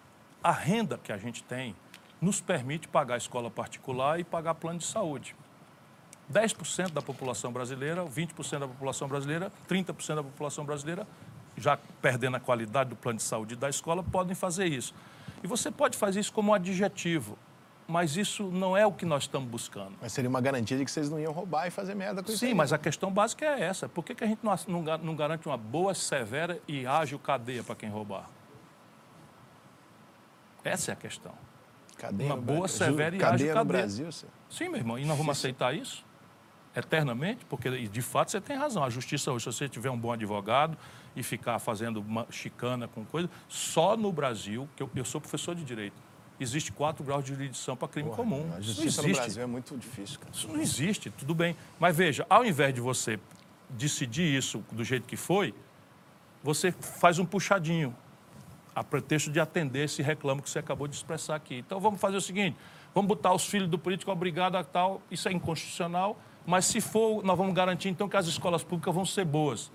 a renda que a gente tem nos permite pagar escola particular e pagar plano de saúde. 10% da população brasileira, 20% da população brasileira, 30% da população brasileira, já perdendo a qualidade do plano de saúde da escola, podem fazer isso. E você pode fazer isso como adjetivo, mas isso não é o que nós estamos buscando. Mas seria uma garantia de que vocês não iam roubar e fazer merda com isso. Sim, mas a questão básica é essa. Por que, que a gente não, não garante uma boa, severa e ágil cadeia para quem roubar? Essa é a questão. Cadeia uma boa, Brasil. severa e cadeia ágil cadeia. Brasil, senhor. Sim, meu irmão, e nós vamos aceitar isso? Eternamente? Porque, de fato, você tem razão. A justiça hoje, se você tiver um bom advogado e ficar fazendo uma chicana com coisa, só no Brasil, que eu, eu sou professor de direito, existe quatro graus de jurisdição para crime comum. A justiça no. Brasil é muito difícil, cara. Isso não existe, tudo bem. Mas veja, ao invés de você decidir isso do jeito que foi, você faz um puxadinho, a pretexto de atender esse reclamo que você acabou de expressar aqui. Então vamos fazer o seguinte: vamos botar os filhos do político obrigado a tal, isso é inconstitucional, mas se for, nós vamos garantir então que as escolas públicas vão ser boas.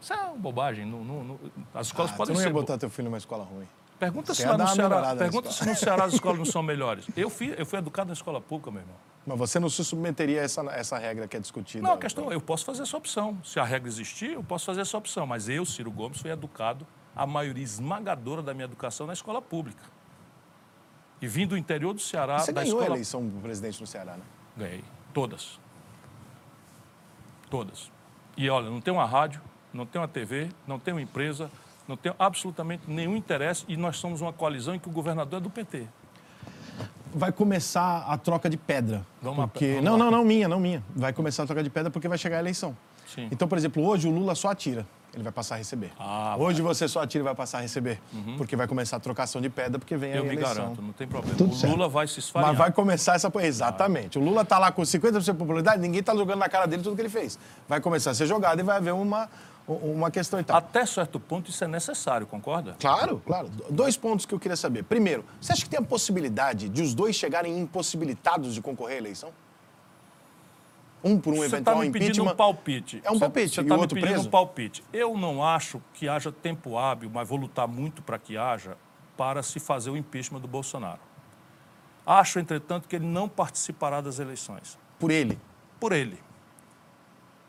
Isso é uma bobagem. Não, não- não- as escolas Ah, podem não ia ser boas. botar teu filho numa escola ruim. Pergunta, Você se ia lá no Ceará, pergunta se no Ceará as escolas não são melhores. Eu fui, eu fui educado na escola pública, meu irmão. Mas você não se submeteria a essa, essa regra que é discutida? Não, a questão é, eu posso fazer essa opção. Se a regra existir, eu posso fazer essa opção. Mas eu, Ciro Gomes, fui educado, a maioria esmagadora da minha educação na escola pública. E vim do interior do Ceará, Você da ganhou a escola... eleição do presidente no Ceará, né? Ganhei. Todas. Todas. E olha, não tem uma rádio, não tem uma TV, não tem uma empresa, não tem absolutamente nenhum interesse e nós somos uma coalizão em que o governador é do PT. Vai começar a troca de pedra. Vamos lá, porque... vamos não, lá. não, não, minha, não minha. Vai começar a troca de pedra porque vai chegar a eleição. Sim. Então, por exemplo, hoje o Lula só atira. Ele vai passar a receber. Ah, hoje você só atira e vai passar a receber. Porque vai começar a trocação de pedra porque vem a Eu me eleição. garanto, não tem problema. Tudo o certo. Lula vai se esfarear. Mas vai começar essa. Exatamente. O Lula tá lá com 50% de popularidade, ninguém tá jogando na cara dele tudo que ele fez. Vai começar a ser jogado e vai haver uma, uma questão e tal. Até certo ponto isso é necessário, concorda? Claro, claro. Dois pontos que eu queria saber. Primeiro, você acha que tem a possibilidade de os dois chegarem impossibilitados de concorrer à eleição? Um por um Você está eventual me pedindo impeachment. um palpite. É um palpite. Você está me pedindo preso? um palpite. Eu não acho que haja tempo hábil, mas vou lutar muito para que haja, para se fazer o impeachment do Bolsonaro. Acho, entretanto, que ele não participará das eleições. Por ele. Por ele.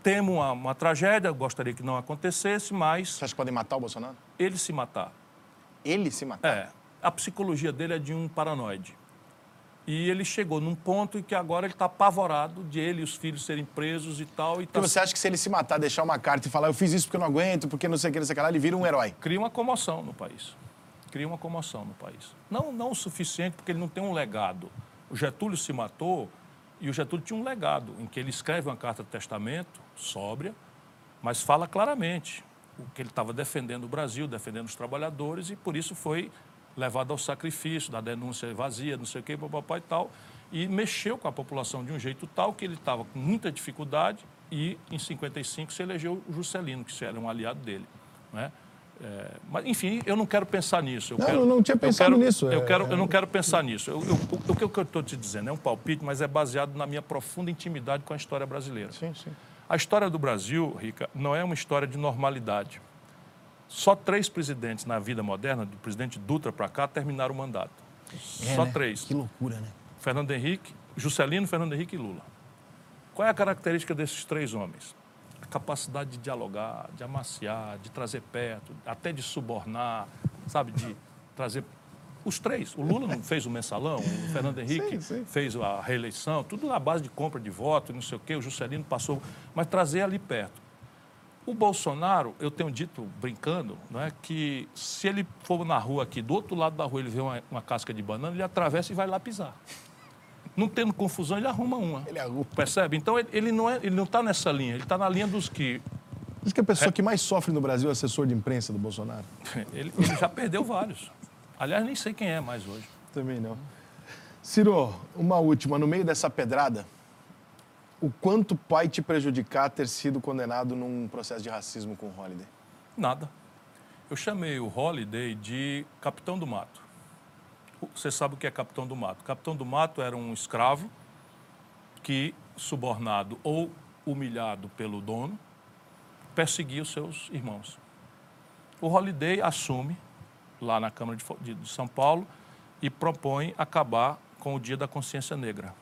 Temo uma, uma tragédia, gostaria que não acontecesse, mas Você acha que podem matar o Bolsonaro? ele se matar. Ele se matar. É, a psicologia dele é de um paranoide. E ele chegou num ponto em que agora ele está apavorado de ele e os filhos serem presos e tal. E tá você acha que se ele se matar, deixar uma carta e falar eu fiz isso porque eu não aguento, porque não sei o que, não sei o que lá, ele vira um herói. cria uma comoção no país. Cria uma comoção no país. Não, não o suficiente, porque ele não tem um legado. O Getúlio se matou e o Getúlio tinha um legado, em que ele escreve uma carta de testamento, sóbria, mas fala claramente o que ele estava defendendo o Brasil, defendendo os trabalhadores, e por isso foi levado ao sacrifício, da denúncia vazia, não sei o quê, papapá e tal, e mexeu com a população de um jeito tal que ele estava com muita dificuldade e, em 55, se elegeu o Juscelino, que era um aliado dele. Né? É, mas, enfim, eu não quero pensar nisso. Eu Não, quero, eu não tinha eu pensado quero- nisso, Eu, é- quero, eu não quero pensar nisso. Eu- eu- o que eu estou te dizendo é um palpite, mas é baseado na minha profunda intimidade com a história brasileira. Sim, sim. A história do Brasil, Rica, não é uma história de normalidade. Só três presidentes na vida moderna, do presidente Dutra para cá, terminaram o mandato. Só três. É, Que loucura, né? Fernando Henrique, Juscelino, Fernando Henrique e Lula. Qual é a característica desses três homens? A capacidade de dialogar, de amaciar, de trazer perto, até de subornar, sabe, de trazer os três. O Lula não fez o mensalão, o Fernando Henrique Sim, sim. fez a reeleição, tudo na base de compra de voto, não sei o quê, o Juscelino passou, mas trazer ali perto. O Bolsonaro, eu tenho dito, brincando, né, que se ele for na rua aqui, do outro lado da rua, ele vê uma, uma casca de banana, ele atravessa e vai lá pisar. Não tendo confusão, ele arruma uma. Ele arruma. Percebe? Então, ele, ele não está não tá nessa linha, ele está na linha dos que Diz que a pessoa que mais sofre no Brasil é assessor de imprensa do Bolsonaro. ele, ele já perdeu vários. Aliás, nem sei quem é mais hoje. Também não. Ciro, uma última. No meio dessa pedrada, o quanto pai te prejudicar ter sido condenado num processo de racismo com o Holiday? Nada. Eu chamei o Holiday de Capitão do Mato. Você sabe o que é Capitão do Mato? Capitão do Mato era um escravo que, subornado ou humilhado pelo dono, perseguia os seus irmãos. O Holiday assume, lá na Câmara de São Paulo, e propõe acabar com o Dia da Consciência Negra.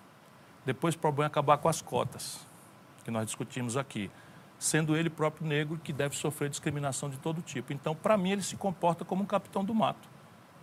Depois propõe acabar com as cotas, que nós discutimos aqui, sendo ele próprio negro que deve sofrer discriminação de todo tipo. Então, para mim, ele se comporta como um capitão do mato.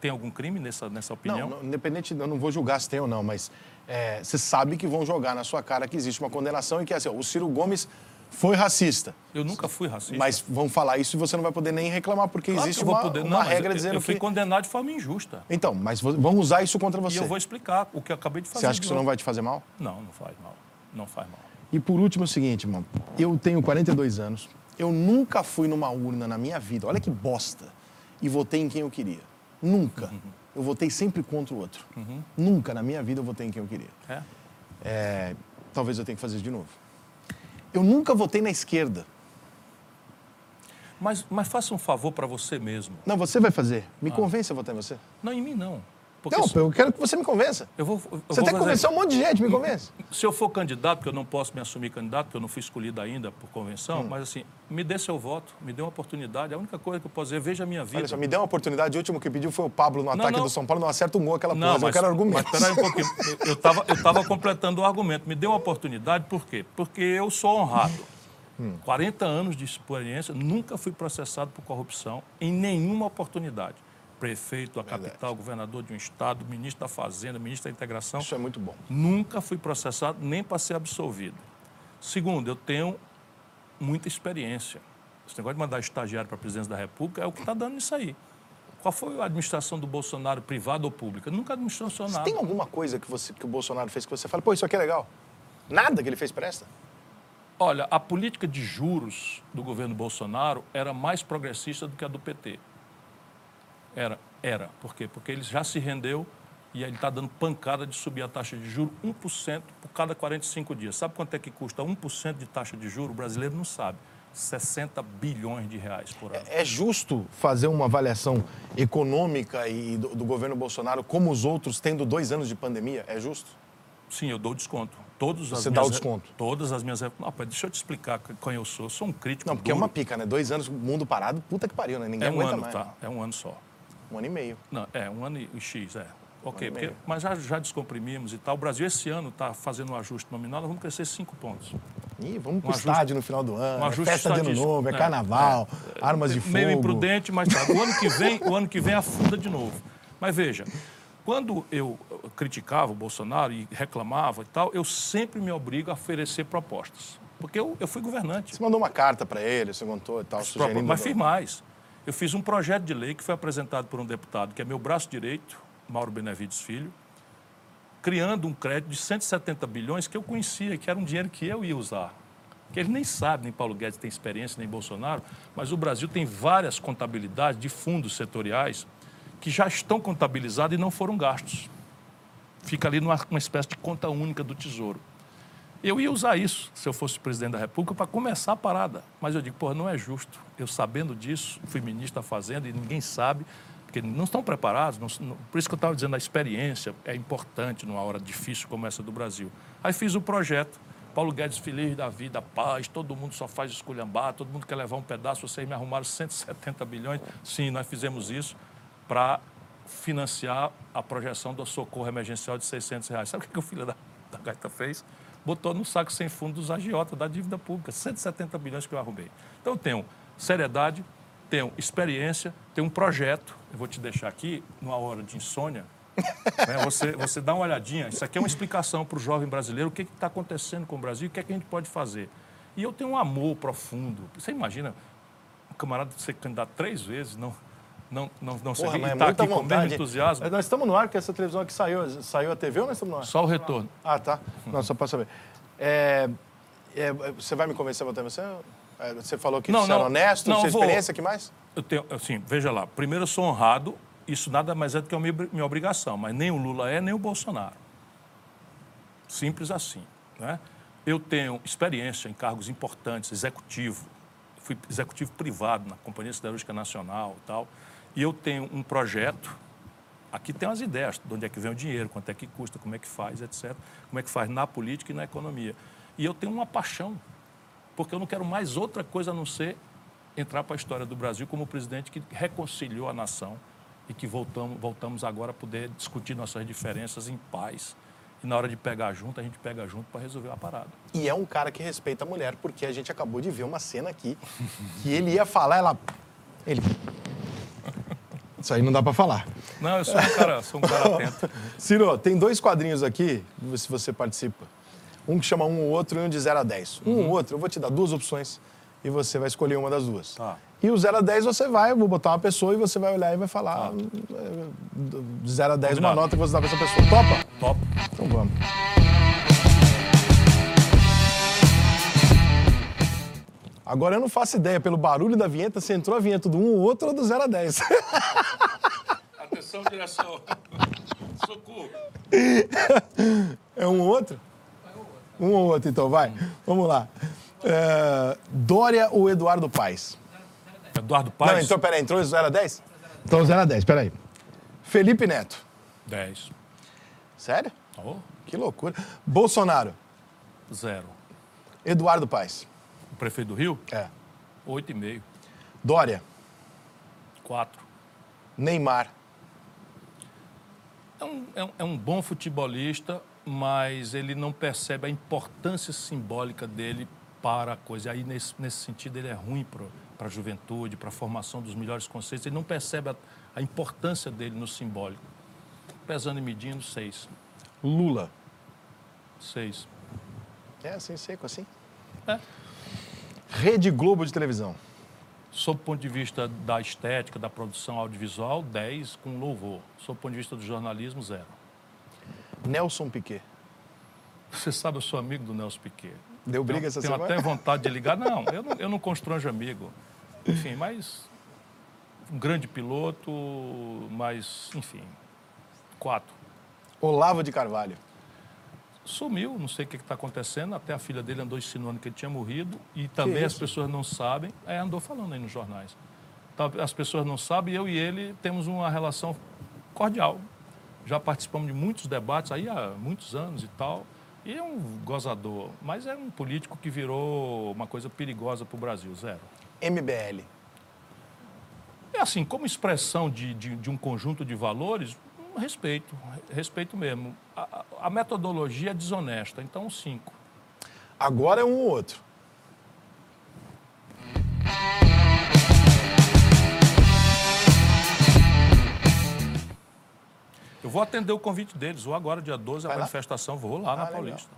Tem algum crime nessa, nessa opinião? Não, não, independente, eu não vou julgar se tem ou não, mas é, você sabe que vão jogar na sua cara que existe uma condenação e que é assim, ó, o Ciro Gomes foi racista. Eu nunca fui racista. Mas vão falar isso e você não vai poder nem reclamar, porque Claro que existe uma, poder- uma Não, regra dizendo eu fui que... condenado de forma injusta. Então, mas vão usar isso contra E você. eu vou explicar o que eu acabei de fazer. Você acha que isso não vai te fazer mal? Não, não faz mal. Não faz mal. E por último é o seguinte, irmão. Eu tenho 42 anos. Eu nunca fui numa urna na minha vida. Olha que bosta. E votei em quem eu queria. Nunca. Eu votei sempre contra o outro. Nunca na minha vida eu votei em quem eu queria. É? É, talvez eu tenha que fazer isso de novo. Eu nunca votei na esquerda. Mas, mas faça um favor para você mesmo. Não, você vai fazer. Ah. Me convence a votar em você. Não em mim, não. Porque Não, se, eu quero que você me convença. eu vou, eu Você vou tem que convencer um monte de gente, me convence. Se eu for candidato, porque eu não posso me assumir candidato, porque eu não fui escolhido ainda por convenção, Hum. mas assim, me dê seu voto, me dê uma oportunidade. A única coisa que eu posso dizer, veja a minha vida. Olha só, me deu uma oportunidade. O último que pediu foi o Pablo no ataque não. do São Paulo. Não acerta um gol aquela Não, porra. Eu quero argumentos. Mas peraí um pouquinho. Eu- estava eu tava completando o argumento. Me deu uma oportunidade, por quê? Porque eu sou honrado. Hum. 40 anos de experiência, nunca fui processado por corrupção em nenhuma oportunidade. Prefeito da capital, governador de um estado, ministro da Fazenda, ministro da Integração. Isso é muito bom. Nunca fui processado nem para ser absolvido. Segundo, eu tenho muita experiência. Esse negócio de mandar estagiário para a presidência da República é o que está dando isso aí. Qual foi a administração do Bolsonaro, privada ou pública? Nunca administrou nada. Tem alguma coisa que, você, que o Bolsonaro fez que você fala, pô, isso aqui é legal? Nada que ele fez presta? Olha, a política de juros do governo Bolsonaro era mais progressista do que a do PT. Era, era. Por quê? Porque ele já se rendeu e ele está dando pancada de subir a taxa de juros 1% por cada 45 dias. Sabe quanto é que custa 1% de taxa de juros? O brasileiro não sabe. 60 bilhões de reais por ano. É justo fazer uma avaliação econômica e do, do governo Bolsonaro como os outros, tendo dois anos de pandemia? É justo? Sim, eu dou desconto. Todas as Você dá o desconto? Todas as minhas... Não, pai, deixa eu te explicar quem eu sou. Eu sou um crítico Não, porque é duro. uma pica, né? Dois anos, mundo parado, puta que pariu, né? Ninguém É um aguenta ano, mais. tá? É um ano só. Um ano e meio. Não, é, um ano e X, é. Ok, e porque- mas já, já descomprimimos e tal. O Brasil esse ano está fazendo um ajuste nominal, nós vamos crescer 5 pontos. Ih, vamos pro Um ajuste- estádio no final do ano. Um é festa de ano novo, é, É, carnaval, armas de fogo. Meio imprudente, mas tá. o ano que vem, o ano que vem afunda de novo. Mas veja, quando eu criticava o Bolsonaro e reclamava e tal, eu sempre me obrigo a oferecer propostas. Porque eu, eu fui governante. Você mandou uma carta para ele, você contou e tal, sugerindo... Mas fiz mais. Eu fiz um projeto de lei que foi apresentado por um deputado, que é meu braço direito, Mauro Benevides Filho, criando um crédito de 170 bilhões que eu conhecia, que era um dinheiro que eu ia usar. Que ele nem sabe, nem Paulo Guedes tem experiência, nem Bolsonaro, mas o Brasil tem várias contabilidades de fundos setoriais que já estão contabilizados e não foram gastos. Fica ali numa uma espécie de conta única do Tesouro. Eu ia usar isso, se eu fosse presidente da República, para começar a parada. Mas eu digo, porra, não é justo. Eu sabendo disso, fui ministro da Fazenda e ninguém sabe, porque não estão preparados. não- não- por isso que eu estava dizendo, a experiência é importante numa hora difícil como essa do Brasil. Aí fiz o projeto. Paulo Guedes feliz da vida, paz, todo mundo só faz esculhambar, todo mundo quer levar um pedaço, vocês me arrumaram 170 bilhões. Sim, nós fizemos isso para financiar a projeção do socorro emergencial de 600 reais. Sabe o que, que o filho da, da gaita fez? Botou no saco sem fundo dos agiotas da dívida pública, 170 bilhões que eu arrumei. Então, eu tenho seriedade, tenho experiência, tenho um projeto. Eu vou te deixar aqui, numa hora de insônia, né, você, você dá uma olhadinha. Isso aqui é uma explicação para o jovem brasileiro, o que está acontecendo com o Brasil, o que, é que a gente pode fazer. E eu tenho um amor profundo. Você imagina um camarada ser candidato três vezes, não, não, não, não Porra, sei, mas e é tá aqui com o mesmo vontade. entusiasmo. Mas Nós estamos no ar, porque essa televisão aqui saiu. Saiu a TV ou nós estamos no ar? Só o retorno. Ah, tá. Não, só para saber. É, é, você vai me convencer a votar em você? É, Você falou que Não, você era não. honesto, Não, sua vou- experiência, que mais? Eu tenho, assim, veja lá, primeiro eu sou honrado, isso nada mais é do que a minha, minha obrigação, mas nem o Lula é, nem o Bolsonaro. Simples assim. Né? Eu tenho experiência em cargos importantes, executivo, fui executivo privado na Companhia Siderúrgica Nacional e tal, e eu tenho um projeto, aqui tem umas ideias, de onde é que vem o dinheiro, quanto é que custa, como é que faz, etc., como é que faz na política e na economia. E eu tenho uma paixão, porque eu não quero mais outra coisa a não ser entrar para a história do Brasil como presidente que reconciliou a nação e que voltamos, voltamos agora a poder discutir nossas diferenças em paz. E na hora de pegar junto, a gente pega junto para resolver a parada. E é um cara que respeita a mulher, porque a gente acabou de ver uma cena aqui que ele ia falar, ela. Ele. Isso aí não dá para falar. Não, eu sou um cara, sou um cara atento. Ciro, tem dois quadrinhos aqui, se você participa. Um que chama um ou outro e um de 0 a 10. Um ou outro, eu vou te dar duas opções e você vai escolher uma das duas. Tá. E o 0 a 10 você vai, eu vou botar uma pessoa e você vai olhar e vai falar hum, é, de 0 a 10 uma Combinado. nota que você dá pra essa pessoa. Topa? Top. Então vamos. Agora eu não faço ideia, pelo barulho da vinheta, se entrou a vinheta do um ou outro ou do 0 a 10. Atenção, direção. Socorro. É um ou outro? Um ou outro, então, vai. Vamos lá. É, Dória ou Eduardo Paes? Eduardo Paes, Não, então, peraí, entrou 0 a 10? Então 0 a 10, peraí. Felipe Neto. 10. Sério? Oh, Que loucura. Bolsonaro. zero. Eduardo Paes. O prefeito do Rio, É. 8,5. Dória. 4. Neymar. É um, é, um, é um bom futebolista, mas ele não percebe a importância simbólica dele para a coisa. Aí, nesse, nesse sentido, ele é ruim para a juventude, para a formação dos melhores conceitos. Ele não percebe a, a importância dele no simbólico. Pesando e medindo, seis. Lula. Seis. É assim, seco assim? É. Rede Globo de televisão. Sob o ponto de vista da estética, da produção audiovisual, 10 com louvor. Sob o ponto de vista do jornalismo, zero. Nelson Piquet. Você sabe, eu sou amigo do Nelson Piquet. Deu briga essa Tenho semana? até vontade de ligar. Não, eu não, eu não constranjo amigo. Enfim, mas um grande piloto, mas, enfim, quatro. Olavo de Carvalho. Sumiu, não sei o que está acontecendo. Até a filha dele andou insinuando que ele tinha morrido. E também as pessoas não sabem. É, andou falando aí nos jornais. As pessoas não sabem eu e ele temos uma relação cordial. Já participamos de muitos debates aí há muitos anos e tal. E é um gozador, mas é um político que virou uma coisa perigosa para o Brasil, zero. MBL. É assim, como expressão de, de, de um conjunto de valores, respeito, respeito mesmo. A, a- metodologia é desonesta, então cinco. Agora é um ou outro. Eu vou atender o convite deles, vou agora, dia 12, a Vai manifestação, vou lá na Ah, legal. Paulista.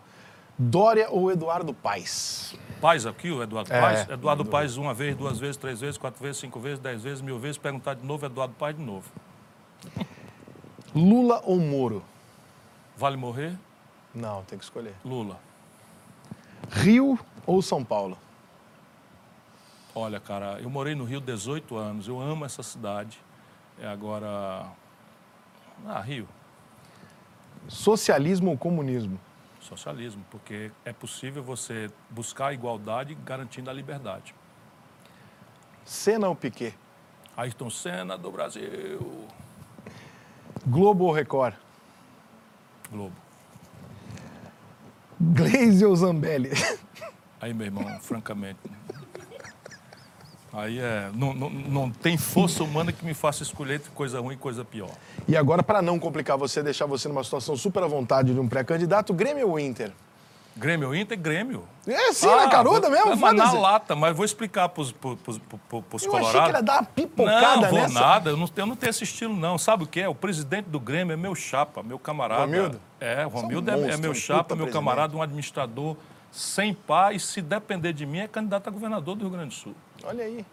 Dória ou Eduardo Paes? Paz aqui, o Eduardo É, Paz. Eduardo sem Paz, uma vez, duas vezes, três vezes, quatro vezes, cinco vezes, dez vezes, mil vezes, perguntar de novo, Eduardo Paz de novo. Lula ou Moro? Vale morrer? Não, tem que escolher. Lula. Rio ou São Paulo? Olha, cara, eu morei no Rio 18 anos, eu amo essa cidade. É agora. Ah, Rio. Socialismo ou comunismo? Socialismo, porque é possível você buscar a igualdade garantindo a liberdade. Senna ou Piquet? Ayrton Senna do Brasil. Globo ou Record? Globo. Glaze ou Zambelli? Aí, meu irmão, francamente. Aí é. Não, não, não tem força humana que me faça escolher entre coisa ruim e coisa pior. E agora, para não complicar você, deixar você numa situação super à vontade de um pré-candidato, Grêmio ou Inter? Grêmio Inter, Grêmio. É, sim, na caruda mesmo, mas na lata, mas vou explicar pros, pros, pros, pros, pros Eu achei colorados. que ele ia dar uma pipocada não, vou nessa. nada, eu não, eu não tenho esse estilo, não. Sabe o que é? O presidente do Grêmio é meu chapa, meu camarada. Romildo? É, o é um Romildo é, é monstro, meu um chapa, meu presidente. camarada, um administrador sem par e, se depender de mim, é candidato a governador do Rio Grande do Sul. Olha aí.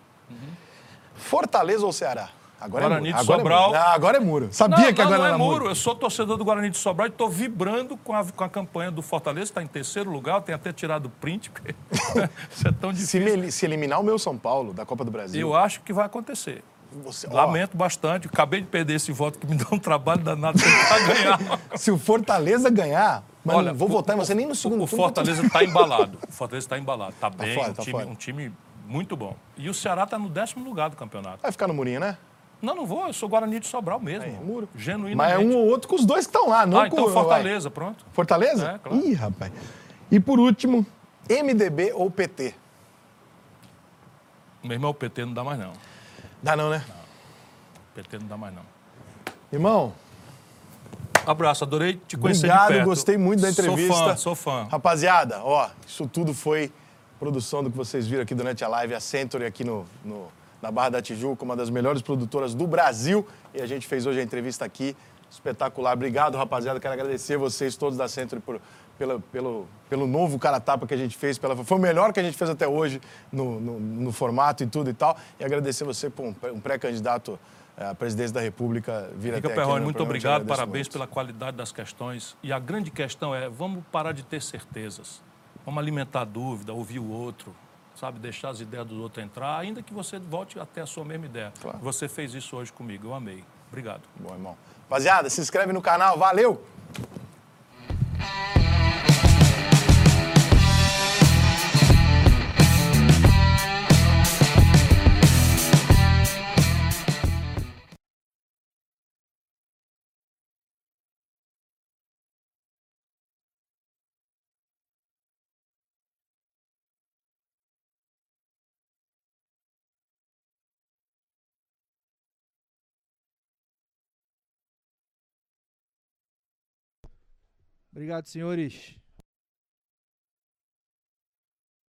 Fortaleza ou Ceará? Agora Guarani é de muro. Agora Sobral. É muro. Ah, agora é muro. Sabia não, que agora não, não era é muro. muro. Eu sou torcedor do Guarani de Sobral e estou vibrando com a, com a campanha do Fortaleza. Está em terceiro lugar, tem até tirado o print. porque Isso é tão Se, difícil. me- se eliminar o meu São Paulo da Copa do Brasil, Eu acho que vai acontecer. você- ó, Lamento bastante. Acabei de perder esse voto que me dá um trabalho danado tentar ganhar. se o Fortaleza ganhar, mas Olha, não vou o- votar em você nem no segundo O. Fortaleza está embalado. O Fortaleza está embalado. Está bem, fora, um, tá time, um time muito bom. E o Ceará está no décimo lugar do campeonato. Vai ficar no murinho, né? Não, não vou. Eu sou Guarani de Sobral mesmo. Aí, muro. Genuinamente. Mas é um ou outro com os dois que estão lá, não Ah, então com Fortaleza, pronto. vai. Fortaleza? É, claro. Ih, rapaz. E por último, MDB ou PT? Meu irmão, o PT não dá mais não. Dá não, né? O PT não dá mais não. Irmão, Abraço, adorei te conhecer obrigado, de perto. gostei muito da entrevista. Sou fã, sou fã. Rapaziada, ó, isso tudo foi produção do que vocês viram aqui durante a live, a Century aqui no, no- na Barra da Tijuca, uma das melhores produtoras do Brasil. E a gente fez hoje a entrevista aqui, espetacular. Obrigado, rapaziada. Quero agradecer vocês todos da Century por, pela- pelo, pelo novo cara tapa que a gente fez. Pela, foi o melhor que a gente fez até hoje no, no- no formato e tudo e tal. E agradecer você por um pré- um pré-candidato eh, à presidência da República vir Rica até aqui. Perrone, muito obrigado, parabéns muito. pela qualidade das questões. E a grande questão é, vamos parar de ter certezas. Vamos alimentar a dúvida, ouvir o outro, sabe? Deixar as ideias do outro entrar, ainda que você volte até a sua mesma ideia. Claro. Você fez isso hoje comigo, eu amei. Obrigado. Bom, irmão. Rapaziada, se inscreve no canal. Valeu! Obrigado, senhores.